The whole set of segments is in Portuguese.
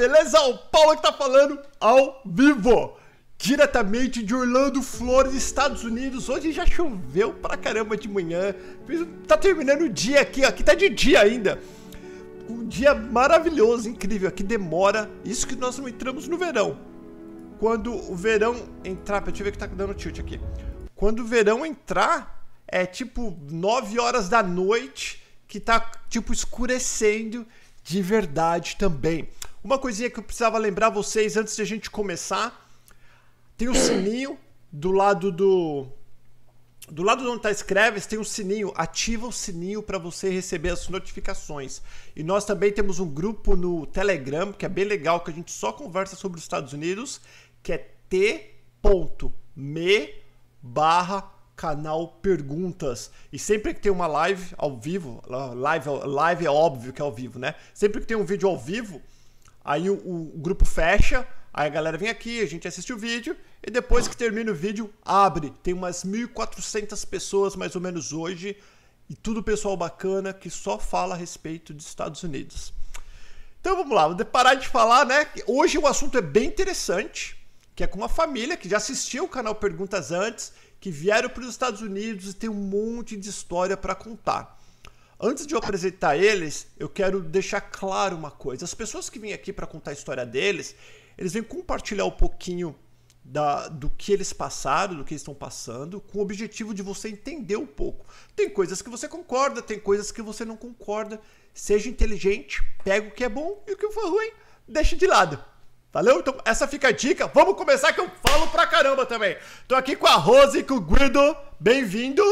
Beleza? O Paulo que tá falando ao vivo. Diretamente de Orlando, Florida, Estados Unidos. Hoje já choveu pra caramba de manhã. Tá terminando o dia aqui, aqui tá de dia ainda. Um dia maravilhoso, incrível. Aqui demora. Isso que nós não entramos no verão. Quando o verão entrar. Deixa eu ver que tá dando tilt aqui. Quando o verão entrar, é tipo 9 horas da noite que tá tipo escurecendo de verdade também. Uma coisinha que eu precisava lembrar vocês antes de a gente começar, tem o um sininho do lado do do lado onde está escreves tem um sininho, ativa o sininho para você receber as notificações. E nós também temos um grupo no Telegram, que é bem legal, que a gente só conversa sobre os Estados Unidos, que é t.me barra canal Perguntas. E sempre que tem uma live ao vivo, live, live é óbvio que é ao vivo, né? Sempre que tem um vídeo ao vivo, aí o, o, grupo fecha, aí a galera vem aqui, a gente assiste o vídeo, e depois que termina o vídeo, abre. Tem umas 1.400 pessoas mais ou menos hoje, e tudo pessoal bacana que só fala a respeito dos Estados Unidos. Então vamos lá, vou parar de falar, né? Hoje o assunto é bem interessante, que é com uma família que já assistiu o canal Perguntas antes que vieram para os Estados Unidos e tem um monte de história para contar. Antes de eu apresentar eles, eu quero deixar claro uma coisa. As pessoas que vêm aqui para contar a história deles, eles vêm compartilhar um pouquinho da, do que eles passaram, do que estão passando, com o objetivo de você entender um pouco. Tem coisas que você concorda, tem coisas que você não concorda. Seja inteligente, pega o que é bom e o que for ruim, deixa de lado. Valeu? Então essa fica a dica. Vamos começar que eu falo pra caramba também. Tô aqui com a Rose e com o Guido. Bem-vindo.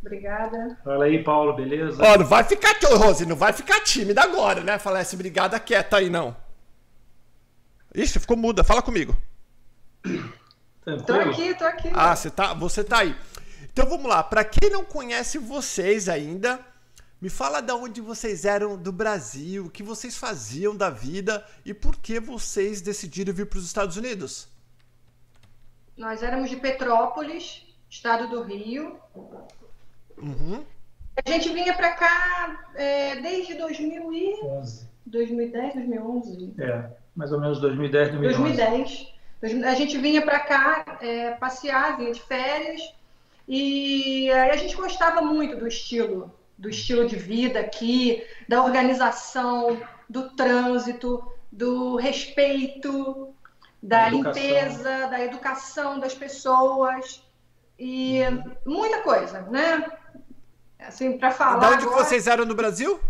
Obrigada. Fala aí, Paulo, beleza? Ó, não vai ficar, Rose, não vai ficar tímida agora, né? Falar essa obrigada quieta aí, não. Ixi, ficou muda. Fala comigo. Tranquilo? Tô aqui, tô aqui. Ah, você tá, você tá aí. Então vamos lá. Pra quem não conhece vocês ainda, me fala de onde vocês eram do Brasil, o que vocês faziam da vida e por que vocês decidiram vir para os Estados Unidos. Nós éramos de Petrópolis, estado do Rio. Uhum. A gente vinha para cá é, desde 2011. 2010, 2011. É, mais ou menos 2010, 2011. 2010. A gente vinha para cá é, passear, vinha de férias. E aí a gente gostava muito do estilo do estilo de vida aqui, da organização, do trânsito, do respeito, da limpeza, da educação das pessoas e muita coisa, né? Assim, para falar. De onde agora... vocês eram no Brasil?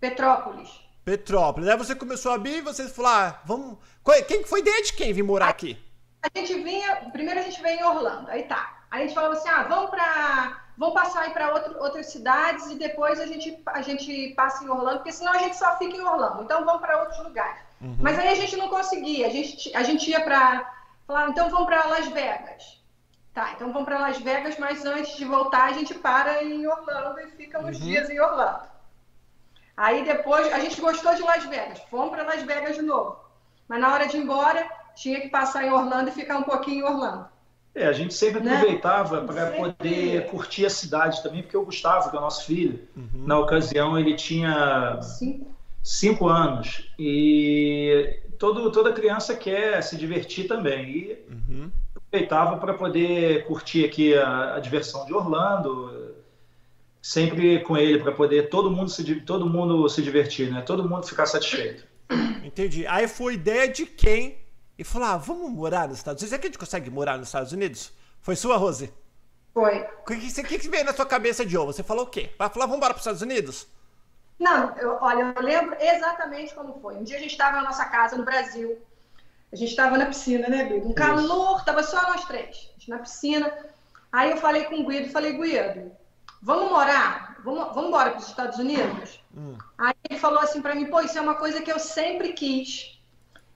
Petrópolis. Petrópolis. Aí você começou a vir e você falou: ah, vamos. Quem foi ideia de quem vir morar aqui? A gente vinha. Primeiro a gente veio em Orlando, aí tá. Aí a gente falava assim: ah, vamos para vão passar aí para outras cidades e depois a gente, a gente passa em Orlando, porque senão a gente só fica em Orlando. Então vamos para outros lugares. Uhum. Mas aí a gente não conseguia. A gente, a gente ia para. Então vamos para Las Vegas. Tá, então vamos para Las Vegas, mas antes de voltar a gente para em Orlando e fica uns uhum. dias em Orlando. Aí depois a gente gostou de Las Vegas, fomos para Las Vegas de novo. Mas na hora de ir embora, tinha que passar em Orlando e ficar um pouquinho em Orlando. É, a gente sempre né? aproveitava para poder curtir a cidade também, porque o Gustavo, que é o nosso filho, uhum. na ocasião ele tinha cinco, cinco anos e todo, toda criança quer se divertir também. E uhum. Aproveitava para poder curtir aqui a, a, diversão de Orlando, sempre com ele para poder todo mundo se todo mundo se divertir, né? Todo mundo ficar satisfeito. Entendi. Aí foi ideia de quem e falou: ah, vamos morar nos Estados Unidos. Será que a gente consegue morar nos Estados Unidos? Foi sua, Rose? Foi. O que, que, que veio na sua cabeça, Joe? Você falou o quê? Vai falar, vamos embora para os Estados Unidos? Não, eu, olha, eu lembro exatamente como foi. Um dia a gente estava na nossa casa no Brasil. A gente estava na piscina, né, Guido? Um calor, tava só nós três. na piscina. Aí eu falei com o Guido, falei, Guido, vamos morar? Vamos, vamos embora para os Estados Unidos? Hum. Aí ele falou assim para mim, pô, isso é uma coisa que eu sempre quis.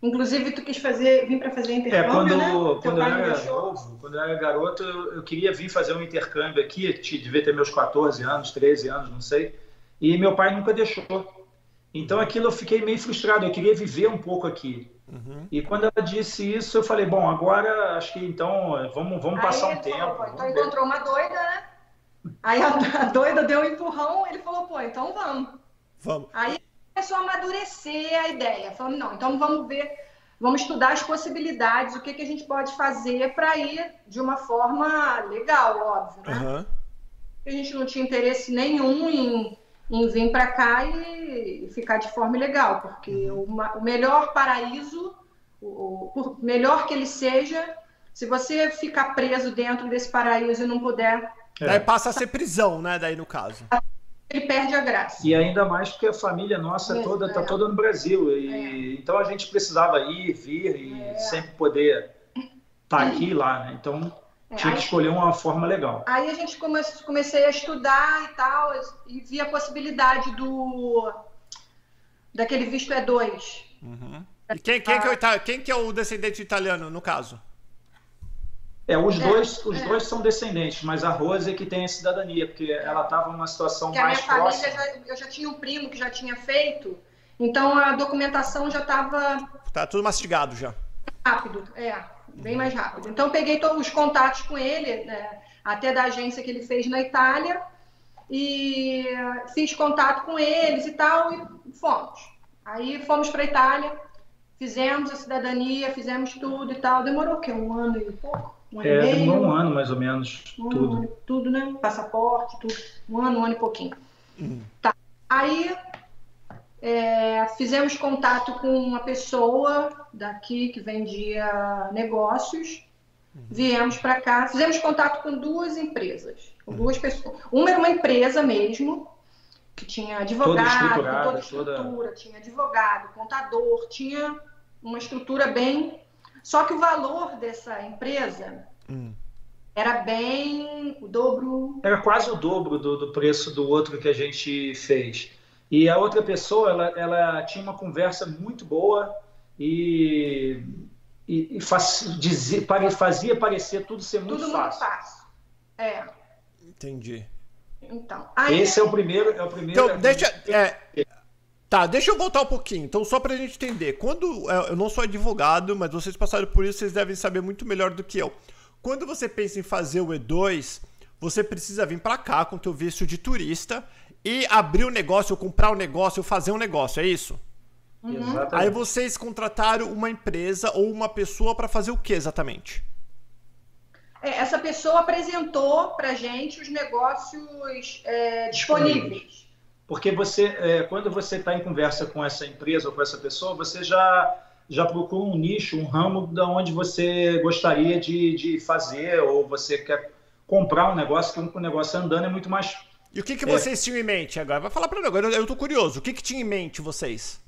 Inclusive, tu quis fazer, vir para fazer intercâmbio, é, quando, né? Quando eu era novo, quando eu era garoto, eu, eu, queria vir fazer um intercâmbio aqui, devia ter meus 14 anos, 13 anos, não sei, e meu pai nunca deixou. Então aquilo eu fiquei meio frustrado, eu queria viver um pouco aqui. Uhum. E quando ela disse isso, eu falei, bom, agora acho que então vamos, vamos passar um tempo. Falou, então encontrou uma doida, né? Aí a, a, doida deu um empurrão, ele falou, pô, então vamos. Vamos. Aí começou a amadurecer a ideia. Falando, não, então vamos ver, vamos estudar as possibilidades, o que, que a gente pode fazer para ir de uma forma legal, óbvio, né? Uhum. A gente não tinha interesse nenhum em, em vir para cá e, ficar de forma legal, porque uhum. o, o, melhor paraíso, o, o, melhor que ele seja, se você ficar preso dentro desse paraíso e não puder. É. Daí passa a ser prisão, né? Daí no caso ele perde a graça. E ainda mais porque a família nossa é, toda está é. toda no Brasil. E, é. Então a gente precisava ir, vir e é. sempre poder estar tá aqui e lá, né? Então é, tinha que escolher uma forma legal. Aí a gente come, comecei a estudar e tal, e vi a possibilidade do daquele visto E2. Uhum. E quem, quem, que é, quem que é o descendente italiano, no caso? É, os é, dois, os é. dois são descendentes, mas a Rose é que tem a cidadania, porque ela estava numa situação porque mais a minha próxima. Família já, eu já tinha um primo que já tinha feito, então a documentação já estava. Tá tudo mastigado já. Rápido, é, bem mais rápido. Então eu peguei todos os contatos com ele, né, até da agência que ele fez na Itália, e fiz contato com eles e tal, e fomos. Aí fomos para a Itália, fizemos a cidadania, fizemos tudo e tal. Demorou o quê? Um ano e pouco? Um ano é, e meio? um ano mais ou menos, um tudo. Ano, tudo, né? Passaporte, tudo. Um ano, um ano e pouquinho. Uhum. Tá. Aí é, fizemos contato com uma pessoa daqui que vendia negócios. Uhum. Viemos para cá, fizemos contato com duas empresas, com duas uhum. pessoas. Uma era uma empresa mesmo, que tinha advogado, toda, toda estrutura, toda... tinha advogado, contador, tinha uma estrutura bem só que o valor dessa empresa hum. era bem o dobro. Era quase o dobro do, do, preço do outro que a gente fez. E a outra pessoa, ela, ela tinha uma conversa muito boa e, e, e faz, dizia, fazia parecer tudo ser muito tudo fácil. Muito fácil. É. Entendi. Então, esse é o primeiro, é o primeiro. Então, deixa, é, Tá, deixa eu voltar um pouquinho. Então, só pra gente entender. Quando. É, eu não sou advogado, mas vocês passaram por isso, vocês devem saber muito melhor do que eu. Quando você pensa em fazer o E2, você precisa vir para cá com o teu visto de turista e abrir o um negócio, ou comprar um negócio, ou fazer um negócio, é isso? Uhum. Aí vocês contrataram uma empresa ou uma pessoa para fazer o que exatamente? É, essa pessoa apresentou para gente os negócios é, disponíveis. Porque você, é, quando você está em conversa com essa empresa ou com essa pessoa, você já, já procura um nicho, um ramo da onde você gostaria de, de fazer, ou você quer comprar um negócio, que um negócio andando é muito mais. E o que, que é... vocês tinham em mente agora? Vai falar para mim agora, eu estou curioso. O que, que tinha em mente vocês?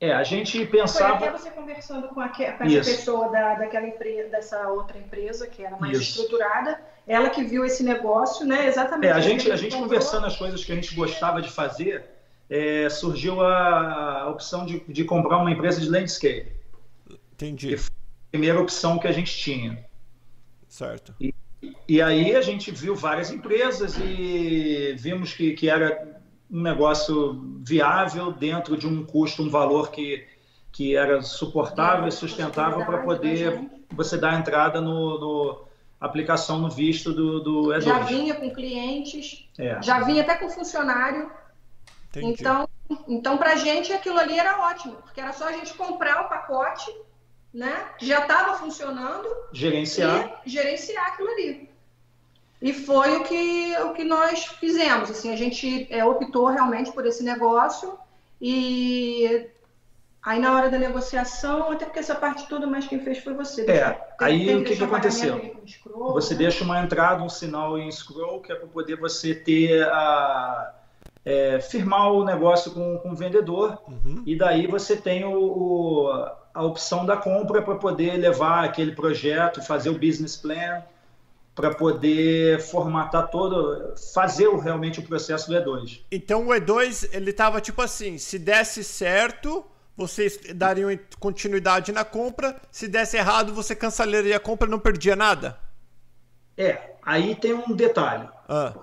É, a gente pensava. Foi até você conversando com, a, com essa Isso. pessoa da, daquela empresa, dessa outra empresa que era mais Isso. estruturada, ela que viu esse negócio, né? Exatamente. É, a gente, a gente conversando as coisas que a gente gostava de fazer, é, surgiu a, a opção de, de, comprar uma empresa de landscape. Entendi. Que foi a primeira opção que a gente tinha. Certo. E, e aí a gente viu várias empresas e vimos que, que era um negócio viável dentro de um custo, um valor que, que era suportável e sustentável para poder você dar entrada no, no, aplicação no visto do, do E2. Já vinha com clientes, é. já vinha até com funcionário. Entendi. Então, então para a gente aquilo ali era ótimo, porque era só a gente comprar o pacote, né? Já estava funcionando. Gerenciar. E gerenciar aquilo ali. E foi o que, o que nós fizemos. Assim, a gente é, optou realmente por esse negócio e aí na hora da negociação, até porque essa parte toda, mas quem fez foi você. É, aí tem o que, que aconteceu? Scroll, você né? deixa uma entrada, um sinal em scroll, que é para poder você ter a... É, firmar o negócio com, com o vendedor uhum. e daí você tem o, o a opção da compra para poder levar aquele projeto, fazer o business plan, para poder formatar todo, fazer realmente o processo do E2. Então o E2 ele estava tipo assim, se desse certo, vocês dariam continuidade na compra, se desse errado, você cancelaria a compra e não perdia nada? É, aí tem um detalhe. Ah.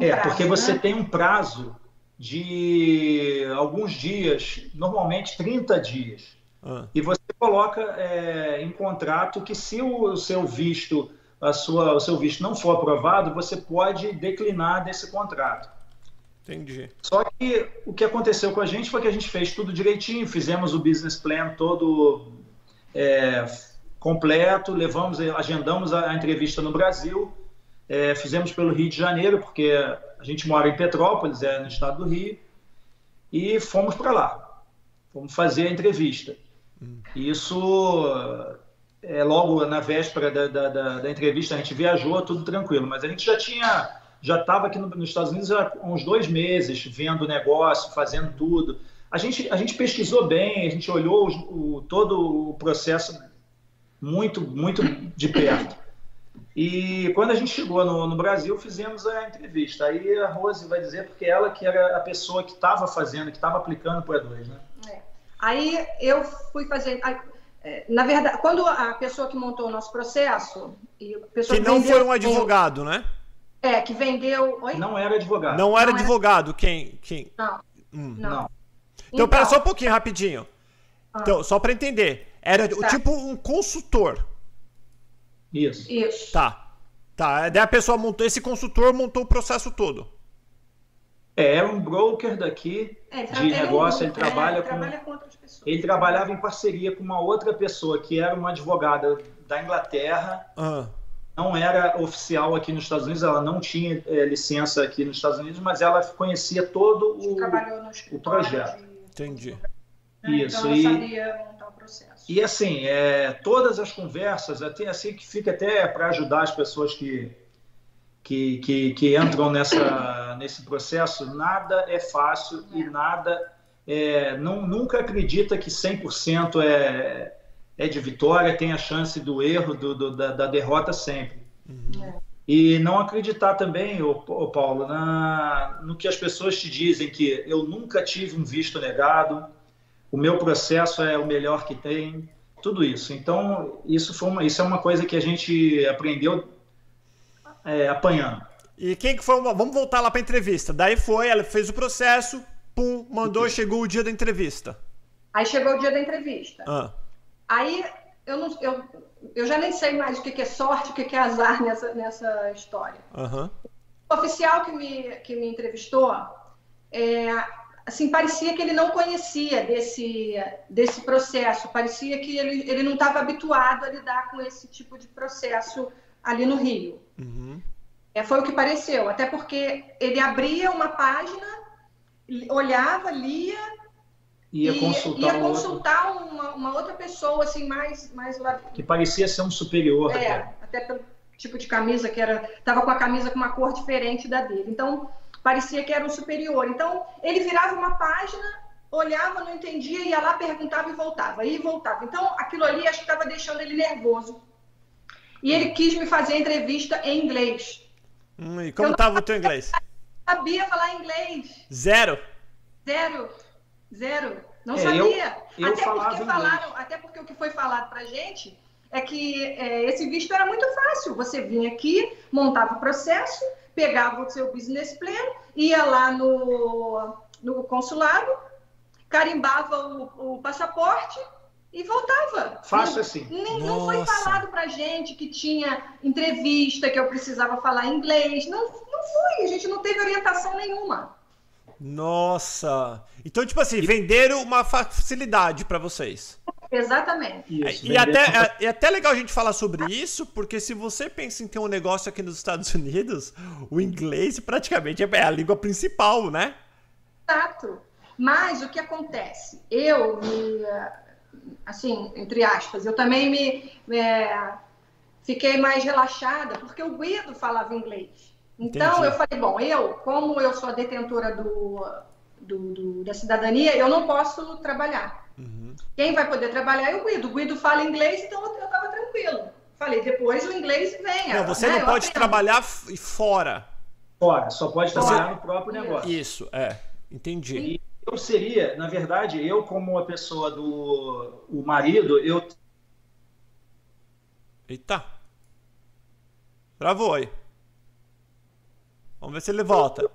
É, porque você né? tem um prazo de alguns dias, normalmente 30 dias. Ah. E você coloca é, em contrato que se o seu visto a sua, o seu visto não for aprovado, você pode declinar desse contrato. Entendi. Só que o que aconteceu com a gente foi que a gente fez tudo direitinho, fizemos o business plan todo é, completo, levamos, agendamos a, a entrevista no Brasil, é, fizemos pelo Rio de Janeiro, porque a gente mora em Petrópolis, é no estado do Rio, e fomos para lá. Fomos fazer a entrevista. Hum. Isso é, logo na véspera da, da, da, da, entrevista a gente viajou, tudo tranquilo, mas a gente já tinha já estava aqui no, nos Estados Unidos há uns dois meses, vendo o negócio, fazendo tudo. A gente, a gente pesquisou bem, a gente olhou o, o, todo o processo muito, muito de perto. E quando a gente chegou no, no, Brasil, fizemos a entrevista. Aí a Rose vai dizer, porque ela que era a pessoa que estava fazendo, que estava aplicando para o E2, né? É. Aí eu fui fazer. É, na verdade, quando a pessoa que montou o nosso processo. E a pessoa que não vendeu, foi um advogado, né? É, que vendeu. Oi? Não era advogado. Não era não advogado. Era... Quem? quem? Não. Hum. não. Não. Então, então, pera só um pouquinho, rapidinho. Ah. Então, só para entender. Era tá. tipo um consultor. Isso. Isso. Tá. Tá. Daí a pessoa montou, esse consultor montou o processo todo. É, é um broker daqui é, de negócio, um, ele trabalha, é, com, trabalha com outras pessoas. Ele trabalhava em parceria com uma outra pessoa que era uma advogada da Inglaterra. Ah não era oficial aqui nos Estados Unidos, ela não tinha é, licença aqui nos Estados Unidos, mas ela conhecia todo o, o projeto. De... Entendi. Isso. Então ela sabia. E assim, é, todas as conversas, até assim que fica até para ajudar as pessoas que, que, que, que, entram nessa, nesse processo, nada é fácil é. e nada é, não, nunca acredita que 100% é é de vitória, tem a chance do erro, do, do da, da, derrota sempre. Uhum. É. E não acreditar também, ô, ô, Paulo, na, no que as pessoas te dizem, que eu nunca tive um visto negado, o meu processo é o melhor que tem, tudo isso. Então, isso, foi uma, isso é uma coisa que a gente aprendeu é, apanhando. E quem que foi? Uma, vamos voltar lá para a entrevista. Daí foi, ela fez o processo, pum, mandou, chegou o dia da entrevista. Aí chegou o dia da entrevista. Ah. Aí eu, não, eu, eu já nem sei mais o que, é sorte, o que, é azar nessa, nessa história. Uhum. O oficial que me, que me entrevistou, é, assim, parecia que ele não conhecia desse, desse processo, parecia que ele, ele não estava habituado a lidar com esse tipo de processo ali no Rio. Uhum. É, foi o que pareceu, até porque ele abria uma página, olhava, lia ia consultar, ia consultar uma, uma, outra pessoa assim mais mais lá que parecia ser um superior é, até. até pelo tipo de camisa que era tava com a camisa com uma cor diferente da dele então parecia que era um superior. Então ele virava uma página olhava não entendia ia lá perguntava e voltava e voltava. Então aquilo ali acho que estava deixando ele nervoso. E ele quis me fazer entrevista em inglês. Hum, e como estava o teu inglês? Sabia falar inglês. Zero? Zero. Zero. Não é, sabia. Eu, eu até, porque falaram, até porque o que foi falado pra gente é que é, esse visto era muito fácil. Você vinha aqui, montava o processo, pegava o seu business plan, ia lá no, no consulado, carimbava o, o passaporte e voltava. Fácil assim. Nem, não foi falado pra gente que tinha entrevista, que eu precisava falar inglês. Não, não foi, a gente não teve orientação nenhuma. Nossa! Então, tipo assim, venderam uma facilidade para vocês. Exatamente. Isso, e, até, é, é até legal a gente falar sobre isso, porque se você pensa em ter um negócio aqui nos Estados Unidos, o inglês praticamente é a língua principal, né? Exato. Mas o que acontece? Eu me. Assim, entre aspas, eu também me. É, fiquei mais relaxada, porque o Guido falava inglês. Então, Entendi. eu falei, bom, eu, como eu sou a detentora do, do, do da cidadania, eu não posso trabalhar. Uhum. Quem vai poder trabalhar é o Guido. O Guido fala inglês, então eu estava tranquilo. Falei, depois o inglês vem. Não, você né? não pode trabalhar fora. Fora, só pode trabalhar no próprio negócio. Isso, é. Entendi. E eu seria, na verdade, eu como a pessoa do o marido, eu... Eita. Travou aí. Vamos ver se ele volta.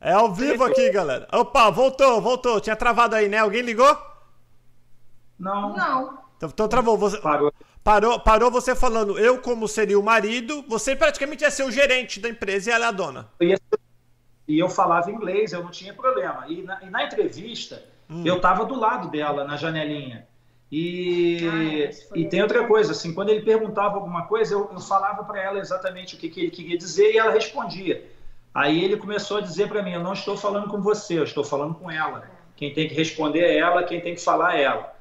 É ao vivo aqui, galera. Opa, voltou, voltou. Tinha travado aí, né? Alguém ligou? Não. Não. Então, então travou. Você... Parou. Parou, parou você falando, eu como seria o marido, você praticamente ia ser o gerente da empresa e ela é a dona. Eu e eu falava inglês, eu não tinha problema. E na, e na entrevista, hum. eu estava do lado dela, na janelinha. E, ah, e tem outra coisa, assim, quando ele perguntava alguma coisa, eu, eu falava para ela exatamente o que, que, ele queria dizer e ela respondia. Aí ele começou a dizer para mim: Eu não estou falando com você, eu estou falando com ela. Quem tem que responder é ela, quem tem que falar é ela.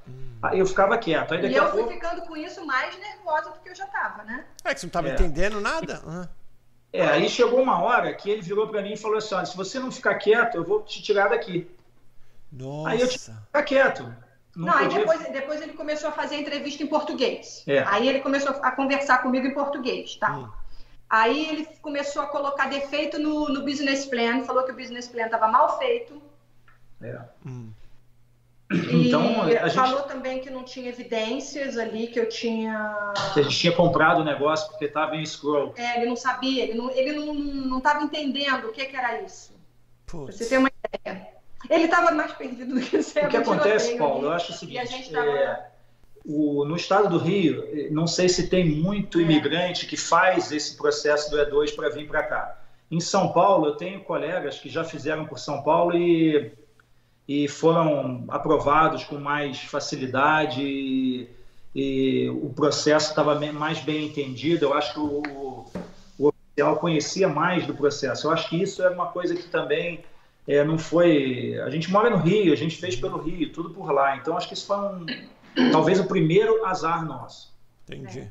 Eu ficava quieto. Aí daqui e eu fui ficando com isso mais nervosa do que eu já estava, né? É que você não estava é. entendendo nada. Uhum. É, aí chegou uma hora que ele virou para mim e falou assim: Olha, se você não ficar quieto, eu vou te tirar daqui. Nossa. Aí eu tive que ficar quieto. Não, não aí depois, depois ele começou a fazer entrevista em português. É. Aí ele começou a conversar comigo em português, tá? Hum. Aí ele começou a colocar defeito no, no business plan, falou que o business plan estava mal feito. É. Hum. E então, a gente... falou também que não tinha evidências ali, que eu tinha. Que a gente tinha comprado o negócio porque estava em scroll. É, ele não sabia, ele não estava ele não, não entendendo o que, que era isso. Putz. Pra você ter uma ideia. Ele estava mais perdido do que você. O que acontece, Paulo, eu acho o seguinte. Tava... É, o, no estado do Rio, não sei se tem muito é. imigrante que faz esse processo do E2 para vir para cá. Em São Paulo, eu tenho colegas que já fizeram por São Paulo e, e foram aprovados com mais facilidade e, e o processo estava mais bem entendido. Eu acho que o, o oficial conhecia mais do processo. Eu acho que isso é uma coisa que também é, não foi. A gente mora no Rio, a gente fez pelo Rio, tudo por lá. Então acho que isso foi um, talvez o primeiro azar nosso. Entendi.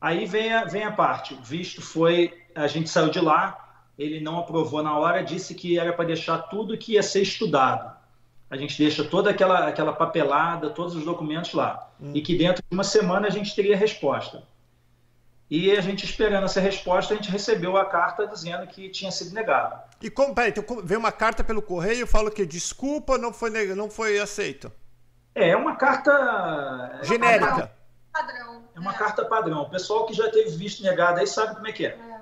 Aí vem a, vem a parte. O visto foi. A gente saiu de lá, ele não aprovou na hora, disse que era para deixar tudo que ia ser estudado. A gente deixa toda aquela, aquela papelada, todos os documentos lá. Hum. E que dentro de uma semana a gente teria resposta. E a gente esperando essa resposta, a gente recebeu a carta dizendo que tinha sido negado. E como, peraí, então veio uma carta pelo correio, falo que desculpa, não foi, não foi aceito. É, é uma carta genérica. Padrão. É uma é. carta padrão. O pessoal que já teve visto negado aí sabe como é que é. é.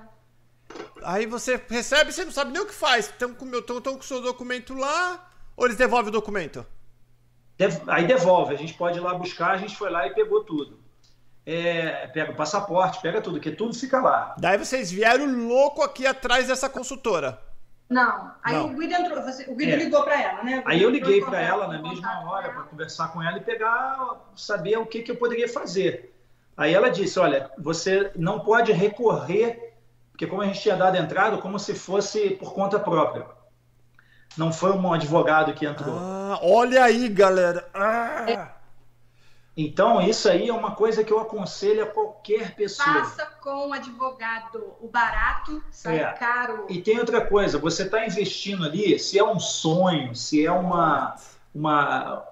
Aí você recebe, você não sabe nem o que faz. Estão com, com o seu documento lá, ou eles devolvem o documento? Aí devolve, a gente pode ir lá buscar, a gente foi lá e pegou tudo é, pega o passaporte, pega tudo, que tudo fica lá. Daí vocês vieram louco aqui atrás dessa consultora. Não, aí Não. o Guido entrou, o Guido é. ligou para ela, né? Aí eu liguei para ela na mesma hora para conversar com ela e pegar, saber o que, que eu poderia fazer. Aí ela disse, olha, você não pode recorrer, porque como a gente tinha dado entrada, como se fosse por conta própria. Não foi um advogado que entrou. Ah, olha aí, galera. Ah. Então, isso aí é uma coisa que eu aconselho a qualquer pessoa. Faça com o advogado. O barato sai é. caro. E tem outra coisa, você está investindo ali, se é um sonho, se é uma, uma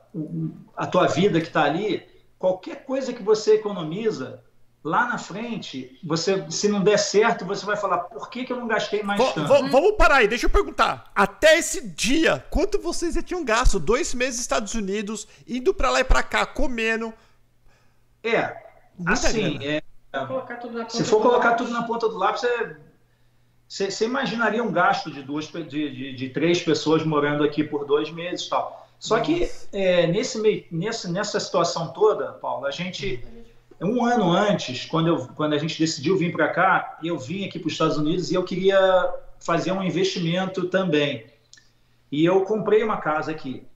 a tua vida que está ali, qualquer coisa que você economiza, lá na frente, você, se não der certo, você vai falar, por que, que eu não gastei mais v tanto? Vamos parar aí, deixa eu perguntar. Até esse dia, quanto vocês já tinham gasto? Dois meses nos Estados Unidos, indo para lá e para cá, comendo. É, Muita assim, é, se for colocar tudo na ponta do lápis, você, você, imaginaria um gasto de duas, de, de, de, três pessoas morando aqui por dois meses tal. Só Nossa. que é, nesse meio, nessa, nessa situação toda, Paulo, a gente um ano antes, quando, eu, quando a gente decidiu vir para cá, eu vim aqui para os Estados Unidos e eu queria fazer um investimento também. E eu comprei uma casa aqui.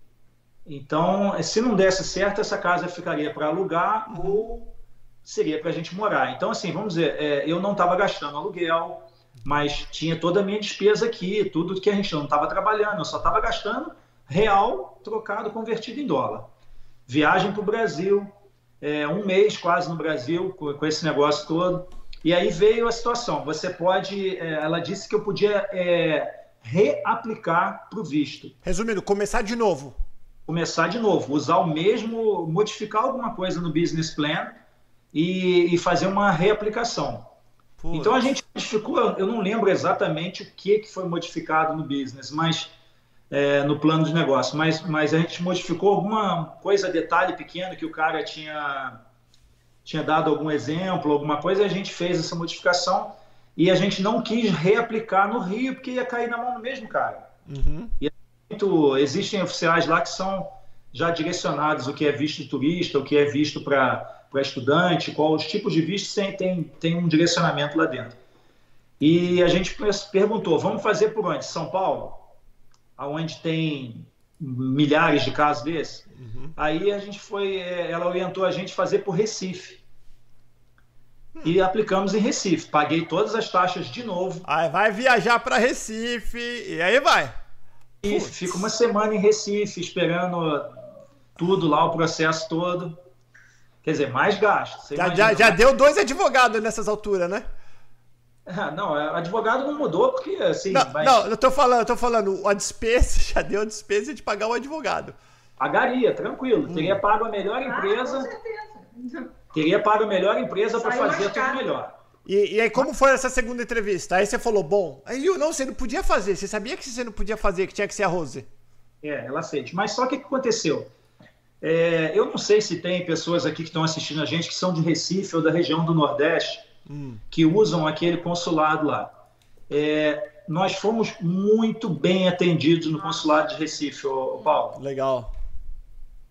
Então, se não desse certo, essa casa ficaria para alugar ou seria para a gente morar. Então, assim, vamos dizer, é, eu não estava gastando aluguel, mas tinha toda a minha despesa aqui, tudo que a gente não estava trabalhando, eu só estava gastando real trocado, convertido em dólar. Viagem para o Brasil, é, um mês quase no Brasil com, com, esse negócio todo. E aí veio a situação. Você pode. É, ela disse que eu podia é, reaplicar para o visto. Resumindo, começar de novo. Começar de novo, usar o mesmo, modificar alguma coisa no business plan e, e fazer uma reaplicação. Então a gente modificou, eu não lembro exatamente o que, que foi modificado no business, mas é, no plano de negócio, mas, mas a gente modificou alguma coisa, detalhe pequeno que o cara tinha, tinha dado algum exemplo, alguma coisa, e a gente fez essa modificação e a gente não quis reaplicar no Rio, porque ia cair na mão do mesmo cara. Uhum. E é muito, existem oficiais lá que são já direcionados o que é visto de turista, o que é visto para estudante, qual os tipos de vistos tem, tem, tem um direcionamento lá dentro. E a gente perguntou, vamos fazer por onde? São Paulo? Aonde tem milhares de casos desses? Uhum. Aí a gente foi, é, ela orientou a gente fazer por Recife. Hum. E aplicamos em Recife. Paguei todas as taxas de novo. Aí vai viajar para Recife e aí vai. E fica uma semana em Recife esperando tudo lá, o processo todo. Quer dizer, mais gasto. Já, já, já deu dois advogados nessas alturas, né? Ah, não, é, advogado não mudou porque assim. Não, mas... não eu tô falando, eu tô falando, a despesa, já deu a despesa de pagar o advogado. Pagaria, tranquilo. Hum. Teria pago a melhor empresa. Ah, com certeza. Teria pago a melhor empresa para fazer tudo melhor. E, e, aí, como foi essa segunda entrevista? Aí você falou, bom, aí eu não, você não podia fazer. Você sabia que você não podia fazer, que tinha que ser a Rose? É, ela fez. Mas só que o que aconteceu? É, eu não sei se tem pessoas aqui que estão assistindo a gente que são de Recife ou da região do Nordeste hum. que usam aquele consulado lá. É, nós fomos muito bem atendidos no consulado de Recife, ô, Paulo. Legal.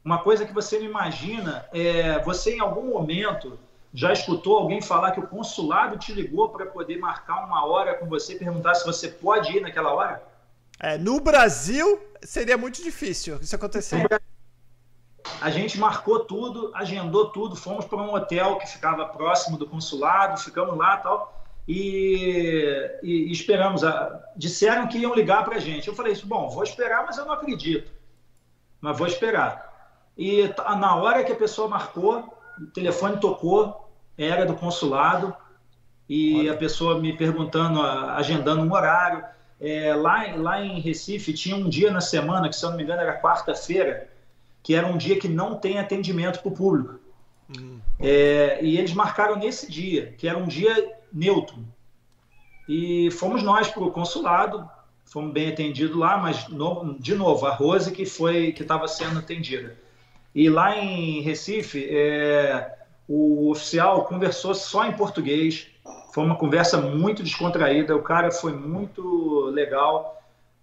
Uma coisa que você não imagina é você em algum momento já escutou alguém falar que o consulado te ligou para poder marcar uma hora com você e perguntar se você pode ir naquela hora? É, no Brasil seria muito difícil isso acontecer. A gente marcou tudo, agendou tudo, fomos para um hotel que ficava próximo do consulado, ficamos lá tal, e, e, e esperamos. A, disseram que iam ligar para a gente. Eu falei isso, bom, vou esperar, mas eu não acredito. Mas vou esperar. E na hora que a pessoa marcou, o telefone tocou, era do consulado, e Olha. a pessoa me perguntando, agendando um horário. É, lá, lá em Recife tinha um dia na semana, que se eu não me engano era quarta-feira, que era um dia que não tem atendimento para o público. Hum. É, e eles marcaram nesse dia, que era um dia neutro. E fomos nós para o consulado, fomos bem atendidos lá, mas no, de novo, a Rose que foi que estava sendo atendida. E lá em Recife, é, o oficial conversou só em português. Foi uma conversa muito descontraída. O cara foi muito legal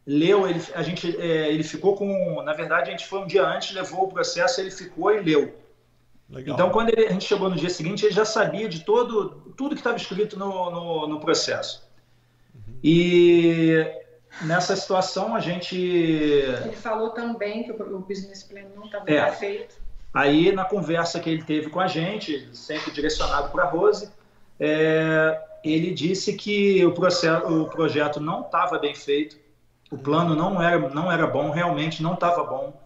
leu, ele, a gente, é, ele ficou com, na verdade a gente foi um dia antes, levou o processo, ele ficou e leu. Legal. Então quando ele, a gente chegou no dia seguinte, ele já sabia de todo, tudo que estava escrito no, no, no processo. Uhum. E nessa situação a gente... Ele falou também que o, business plan não estava é, feito. Aí na conversa que ele teve com a gente, sempre direcionado para a Rose, é, ele disse que o, processo, o projeto não estava bem feito, o plano não era, não era bom, realmente não estava bom.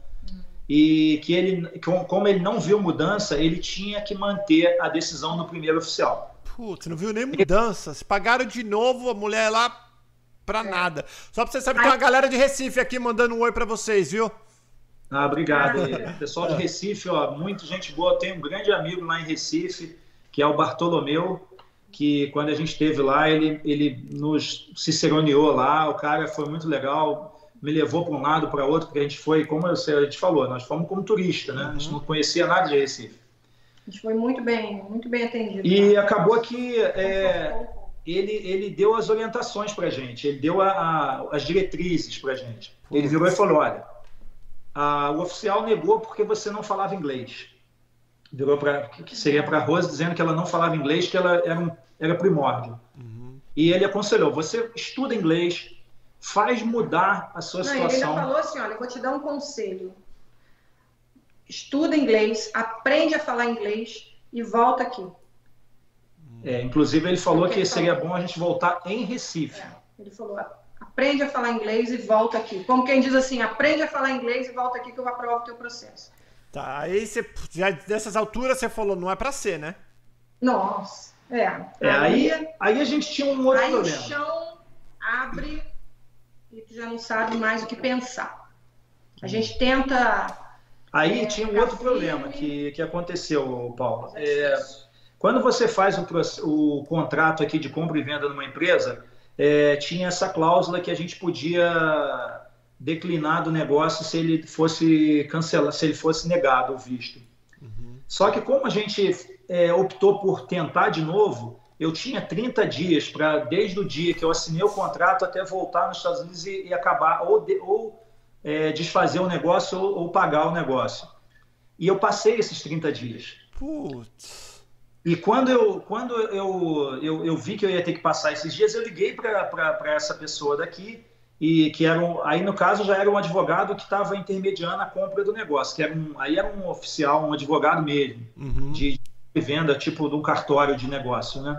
E que ele, como ele não viu mudança, ele tinha que manter a decisão no primeiro oficial. Putz, não viu nem mudança. Se pagaram de novo a mulher lá pra nada. Só pra você saber que tem uma galera de Recife aqui mandando um oi pra vocês, viu? Ah, obrigado. Pessoal de Recife, ó, muita gente boa. Tem um grande amigo lá em Recife, que é o Bartolomeu que quando a gente esteve lá, ele, ele nos ciceroneou lá, o cara foi muito legal, me levou para um lado, para outro, porque a gente foi, como a gente falou, nós fomos como turista, né? A gente não conhecia nada de Recife. A gente foi muito bem, muito bem atendido. E tá? acabou que é, ele, ele deu as orientações para a gente, ele deu a, a, as diretrizes para a gente. Ele virou e falou, olha, a, o oficial negou porque você não falava inglês virou para que seria para Rose dizendo que ela não falava inglês, que ela era, um, era primórdio. Uhum. E ele aconselhou: você estuda inglês, faz mudar a sua não, situação. Ele falou assim: olha, eu vou te dar um conselho. Estuda inglês, aprende a falar inglês e volta aqui. É, inclusive ele falou Porque que ele seria falou. bom a gente voltar em Recife. É, ele falou: aprende a falar inglês e volta aqui. Como quem diz assim, aprende a falar inglês e volta aqui que eu aprovo o teu processo. Tá, aí você, já dessas alturas você falou, não é para ser, né? Nossa, é. é aí, aí a gente tinha um outro aí problema. Aí o chão abre e tu já não sabe mais o que pensar. A gente tenta... Aí é, tinha um outro problema que, que aconteceu, Paulo. É, quando você faz o, o contrato aqui de compra e venda numa empresa, é, tinha essa cláusula que a gente podia declinar do negócio se ele fosse cancelado, se ele fosse negado o visto. Uhum. Só que como a gente é, optou por tentar de novo, eu tinha 30 dias para, desde o dia que eu assinei o contrato até voltar nos Estados Unidos e, e acabar, ou, de, ou é, desfazer o negócio ou, ou, pagar o negócio. E eu passei esses 30 dias. Putz. E quando eu, quando eu, eu, eu vi que eu ia ter que passar esses dias, eu liguei para essa pessoa daqui, e que era um, aí no caso já era um advogado que estava intermediando a compra do negócio, que era um, aí era um oficial, um advogado mesmo, uhum. de venda, tipo de um cartório de negócio, né?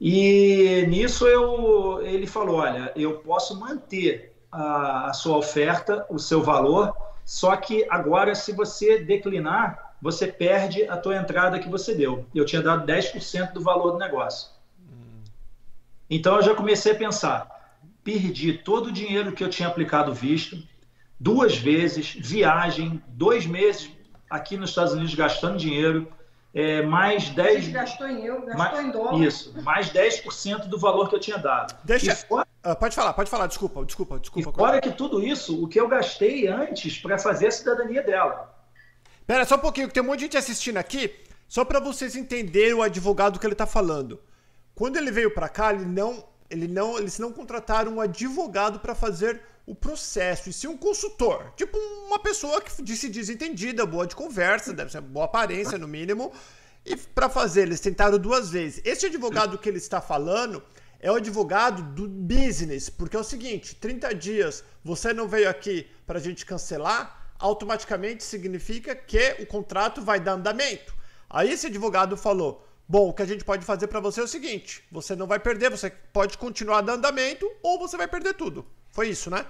E nisso eu, ele falou, olha, eu posso manter a, a sua oferta, o seu valor, só que agora se você declinar, você perde a tua entrada que você deu. Eu tinha dado 10% do valor do negócio. Então eu já comecei a pensar, perdi todo o dinheiro que eu tinha aplicado visto, duas vezes, viagem, dois meses aqui nos Estados Unidos gastando dinheiro, é, mais 10. Você gastou em euro, gastou mais, em dólar. Isso, mais 10% do valor que eu tinha dado. Deixa. Fora, uh, pode falar, pode falar, desculpa, desculpa, desculpa. E fora que tudo isso, o que eu gastei antes para fazer a cidadania dela. Pera, só um pouquinho, que tem um monte de gente assistindo aqui, só para vocês entenderem o advogado que ele tá falando. Quando ele veio para cá, ele não, ele não, eles não contrataram um advogado para fazer o processo, e sim um consultor. Tipo uma pessoa que se diz entendida, boa de conversa, deve ser boa aparência no mínimo. E para fazer, eles tentaram duas vezes. Esse advogado que ele está falando é o advogado do business, porque é o seguinte: 30 dias você não veio aqui para a gente cancelar, automaticamente significa que o contrato vai dar andamento. Aí esse advogado falou: Bom, o que a gente pode fazer para você é o seguinte: você não vai perder, você pode continuar dando andamento ou você vai perder tudo. Foi isso, né?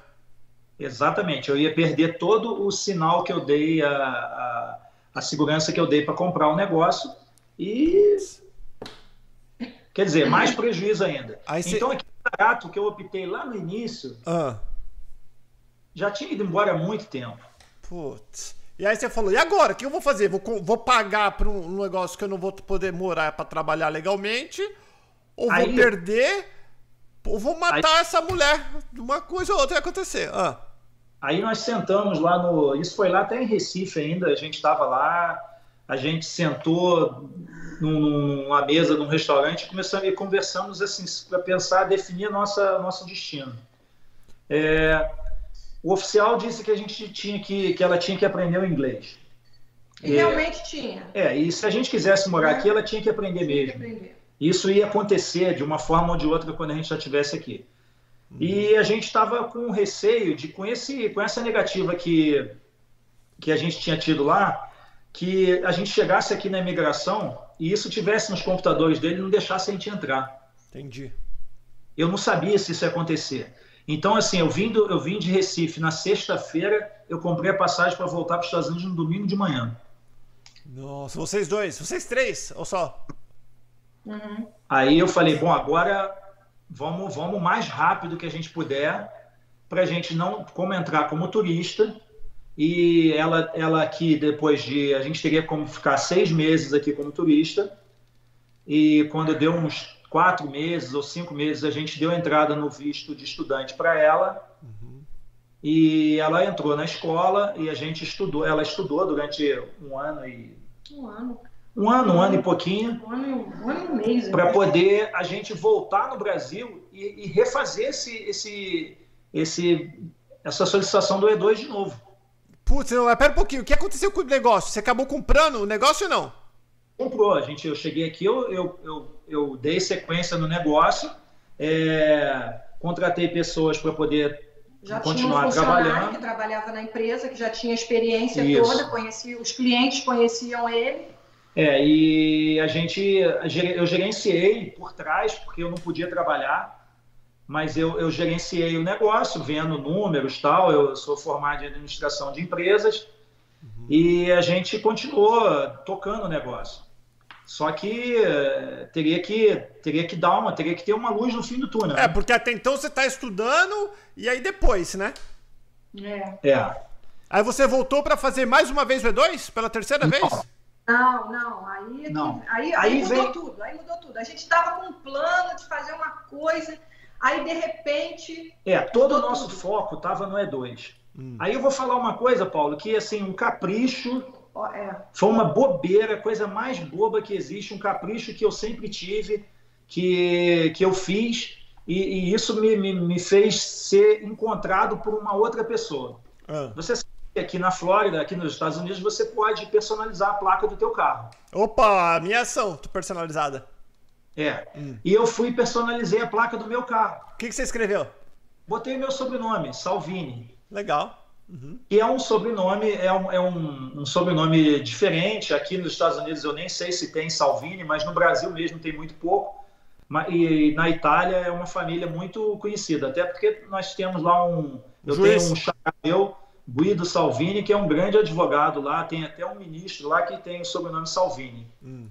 Exatamente. Eu ia perder todo o sinal que eu dei, a, a, a segurança que eu dei para comprar o um negócio e. Quer dizer, mais prejuízo ainda. Cê... Então, aquele barato que eu optei lá no início ah. já tinha ido embora há muito tempo. Putz. E aí você falou, e agora? O que eu vou fazer? Vou, vou pagar para um negócio que eu não vou poder morar para trabalhar legalmente? Ou aí... vou perder? Ou vou matar aí... essa mulher? Uma coisa ou outra vai acontecer. Ah. Aí nós sentamos lá no. Isso foi lá até em Recife ainda, a gente estava lá, a gente sentou numa mesa de um restaurante começamos, e conversamos assim, para pensar, definir nossa, nosso destino. É, o oficial disse que a gente tinha que, que ela tinha que aprender o inglês. E realmente tinha. É, e se a gente quisesse morar aqui, ela tinha que aprender tinha mesmo. Que aprender. Isso ia acontecer de uma forma ou de outra quando a gente já estivesse aqui. E a gente estava com receio de, com, esse, com essa negativa que, que a gente tinha tido lá, que a gente chegasse aqui na imigração e isso tivesse nos computadores dele e não deixasse a gente entrar. Entendi. Eu não sabia se isso ia acontecer. Então, assim, eu vim, do, eu vim de Recife na sexta-feira, eu comprei a passagem para voltar para os Estados Unidos no domingo de manhã. Nossa, vocês dois, vocês três, ou só? Uhum. Aí eu falei, bom, agora vamos, vamos mais rápido que a gente puder, para a gente não, como entrar como turista, e ela, ela aqui, depois de. A gente teria como ficar seis meses aqui como turista, e quando deu uns quatro meses ou cinco meses, a gente deu entrada no visto de estudante para ela. Uhum. E ela entrou na escola e a gente estudou. Ela estudou durante um ano e. Um ano. Um ano, um ano e pouquinho. Um ano, um ano e um mês. Para poder a gente voltar no Brasil e, e, refazer esse, esse, esse, essa solicitação do E2 de novo. Putz, não, pera um pouquinho. O que aconteceu com o negócio? Você acabou comprando o negócio ou não? Comprou. A gente, eu cheguei aqui, eu, eu, eu, eu dei sequência no negócio, é, contratei pessoas para poder já continuar tinha um trabalhando. que trabalhava na empresa, que já tinha experiência Isso. toda, conhecia, os clientes conheciam ele. É, e a gente, eu gerenciei por trás, porque eu não podia trabalhar, mas eu, eu gerenciei o negócio, vendo números tal. Eu sou formado em administração de empresas uhum. e a gente continuou tocando o negócio. Só que eh, teria que teria que dar uma, teria que ter uma luz no fim do túnel. É, né? porque até então você está estudando e aí depois, né? É. é. Aí você voltou para fazer mais uma vez o E2 pela terceira não. vez? Não, não. Aí, não. aí, aí, aí mudou vem... tudo. Aí mudou tudo. A gente estava com um plano de fazer uma coisa, aí de repente. É, todo o nosso tudo. foco estava no E2. Hum. Aí eu vou falar uma coisa, Paulo, que assim, um capricho. É. Foi uma bobeira, coisa mais boba que existe, um capricho que eu sempre tive, que, que eu fiz, e, e isso me, me, me, fez ser encontrado por uma outra pessoa. Ah. Você sabe aqui na Flórida, aqui nos Estados Unidos, você pode personalizar a placa do teu carro. Opa, minha ação personalizada. É. Hum. E eu fui e personalizei a placa do meu carro. O que, que você escreveu? Botei meu sobrenome, Salvini. Legal. Uhum. E é um sobrenome, é, um, é um, um, sobrenome diferente. Aqui nos Estados Unidos eu nem sei se tem Salvini, mas no Brasil mesmo tem muito pouco. E na Itália é uma família muito conhecida, até porque nós temos lá um. Eu Juiz. tenho um chapéu, Guido Salvini, que é um grande advogado lá, tem até um ministro lá que tem o sobrenome Salvini. Hum.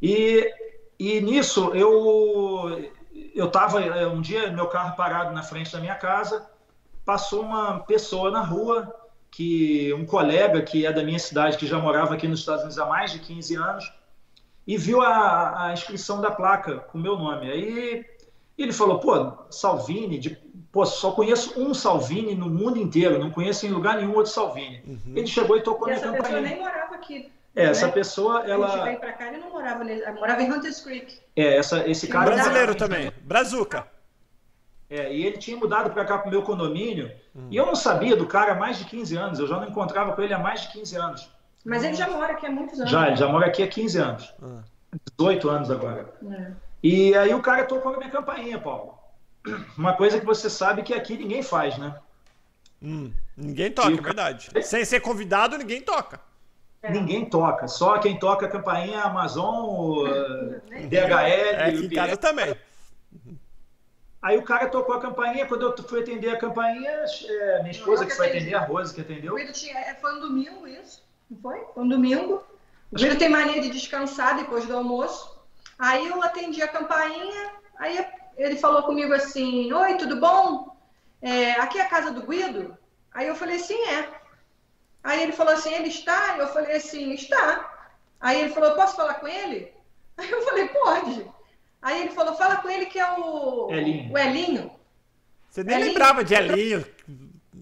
E, e nisso eu eu estava é, um dia meu carro parado na frente da minha casa, passou uma pessoa na rua que um colega que é da minha cidade que já morava aqui nos Estados Unidos há mais de 15 anos e viu a, a inscrição da placa com o meu nome. Aí ele falou: "Pô, Salvini, de, pô, só conheço um Salvini no mundo inteiro, não conheço em lugar nenhum outro Salvini". Uhum. Ele chegou e tocou e minha campainha. Essa pessoa nem morava aqui. É, essa né? pessoa, ela. Ele veio pra cá, ele não morava, ele morava em Hunters Creek. É, essa, esse cara. Brasileiro também, Brazuca. É, e ele tinha mudado para cá pro meu condomínio. Hum. E eu não sabia do cara há mais de 15 anos. Eu já não encontrava com ele há mais de 15 anos. Mas ele já mora aqui há muitos anos. Já, ele já mora aqui há 15 anos. 18 ah. anos agora. É. E aí o cara tocou a minha campainha, Paulo. Uma coisa que você sabe que aqui ninguém faz, né? Hum, ninguém toca, é verdade. Sem ser convidado, ninguém toca. É. Ninguém toca, só quem toca a campainha é a Amazon, DHL. É, aqui em casa também. Aí o cara tocou a campainha, quando eu fui atender a campainha, é, minha esposa que foi atender, a Rose que atendeu. Tinha, é, foi um domingo isso, não foi? Foi um domingo. O Guido tem mania de descansar depois do almoço. Aí eu atendi a campainha, aí ele falou comigo assim, oi, tudo bom? É, aqui é a casa do Guido? Aí eu falei, sim, é. Aí ele falou assim, ele está? Eu falei assim, está. Aí ele falou, posso falar com ele? Aí eu falei, pode. Aí ele falou, fala com ele que é o Elinho. O Elinho. Você nem Elinho. lembrava de Elinho.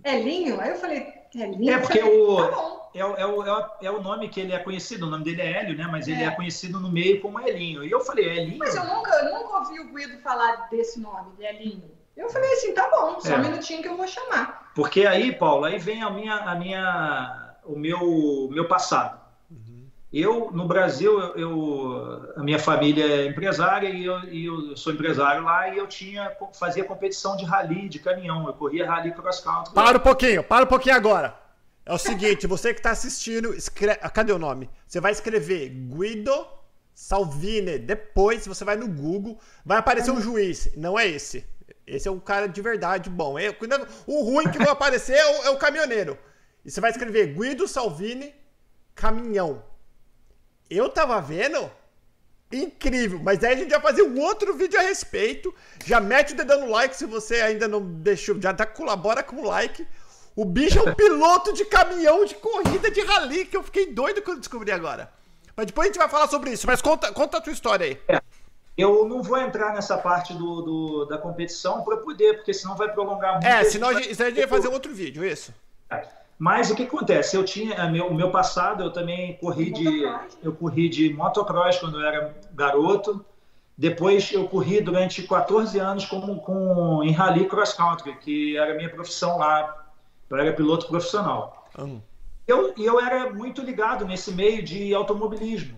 Elinho? Aí eu falei, Elinho? É porque falei, o, tá é, o, é, o, é o nome que ele é conhecido, o nome dele é Hélio, né? Mas ele é, é conhecido no meio como Elinho. E eu falei, Elinho? Mas eu nunca, eu nunca ouvi o Guido falar desse nome, de Elinho. Eu falei assim, tá bom, só é. um minutinho que eu vou chamar. Porque aí, Paulo, aí vem a minha, a minha, o meu, meu passado. Eu, no Brasil, eu, a minha família é empresária e eu, e eu, sou empresário lá e eu tinha, fazia competição de rally, de caminhão. Eu corria rally cross country. Para um pouquinho, para um pouquinho agora. É o seguinte, você que está assistindo, escreve, cadê o nome? Você vai escrever Guido Salvini. Depois você vai no Google, vai aparecer um juiz. Não é esse. Esse é um cara de verdade bom. O ruim que vai aparecer é o, é o, caminhoneiro. E você vai escrever Guido Salvini Caminhão. Eu tava vendo. Incrível. Mas aí a gente vai fazer um outro vídeo a respeito. Já mete o dedão no like se você ainda não deixou. Já tá, colabora com o like. O bicho é um piloto de caminhão de corrida de rally que eu fiquei doido quando descobri agora. Mas depois a gente vai falar sobre isso. Mas conta, conta a tua história aí. É. Eu não vou entrar nessa parte do, do da competição para poder, porque senão vai prolongar muito. É, senão a gente, a gente vai fazer outro vídeo, isso. Mas o que acontece? Eu tinha meu, meu passado, eu também corri de eu corri de motocross quando eu era garoto. Depois eu corri durante 14 anos com, com em rally cross country, que era a minha profissão lá. Eu era piloto profissional. Hum. Eu, e eu era muito ligado nesse meio de automobilismo.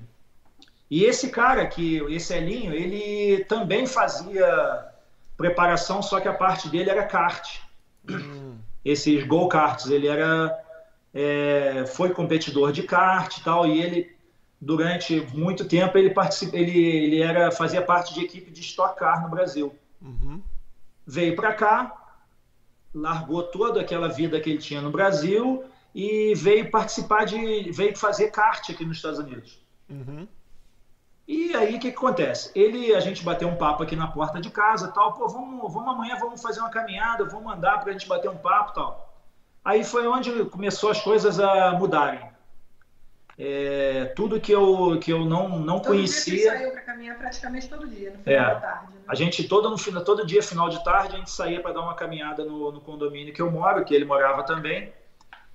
E esse cara que esse Elinho, ele também fazia preparação, só que a parte dele era kart. Hum. Esses go-karts, ele era é, foi competidor de kart e tal, e ele durante muito tempo ele participa, ele, ele era fazia parte de equipe de Stock Car no Brasil. Uhum. Veio para cá, largou toda aquela vida que ele tinha no Brasil e veio participar de veio fazer kart aqui nos Estados Unidos. Uhum. E aí o que, que, acontece? Ele, a gente bateu um papo aqui na porta de casa, tal, pô, vamos, vamos amanhã, vamos fazer uma caminhada, vamos andar para a gente bater um papo, tal. Aí foi onde começou as coisas a mudarem. É, tudo que eu que eu não não todo conhecia. Dia saiu para caminhar praticamente todo dia, no final é, da tarde. Né? A gente todo no final, todo dia final de tarde a gente saía para dar uma caminhada no, no condomínio que eu moro, que ele morava também,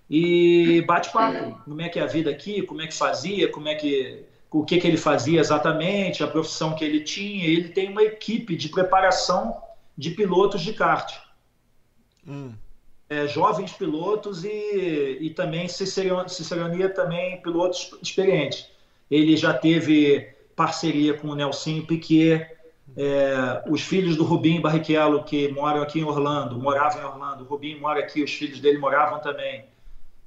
e bate papo. Como é que é a vida aqui? Como é que fazia? Como é que o que, que ele fazia exatamente, a profissão que ele tinha. Ele tem uma equipe de preparação de pilotos de kart. Hum. é, jovens pilotos e, e também cicerania também pilotos experientes. Ele já teve parceria com o Nelsinho Piquet, é, os filhos do Rubinho Barrichello, que moram aqui em Orlando, moravam em Orlando, o Rubinho mora aqui, os filhos dele moravam também,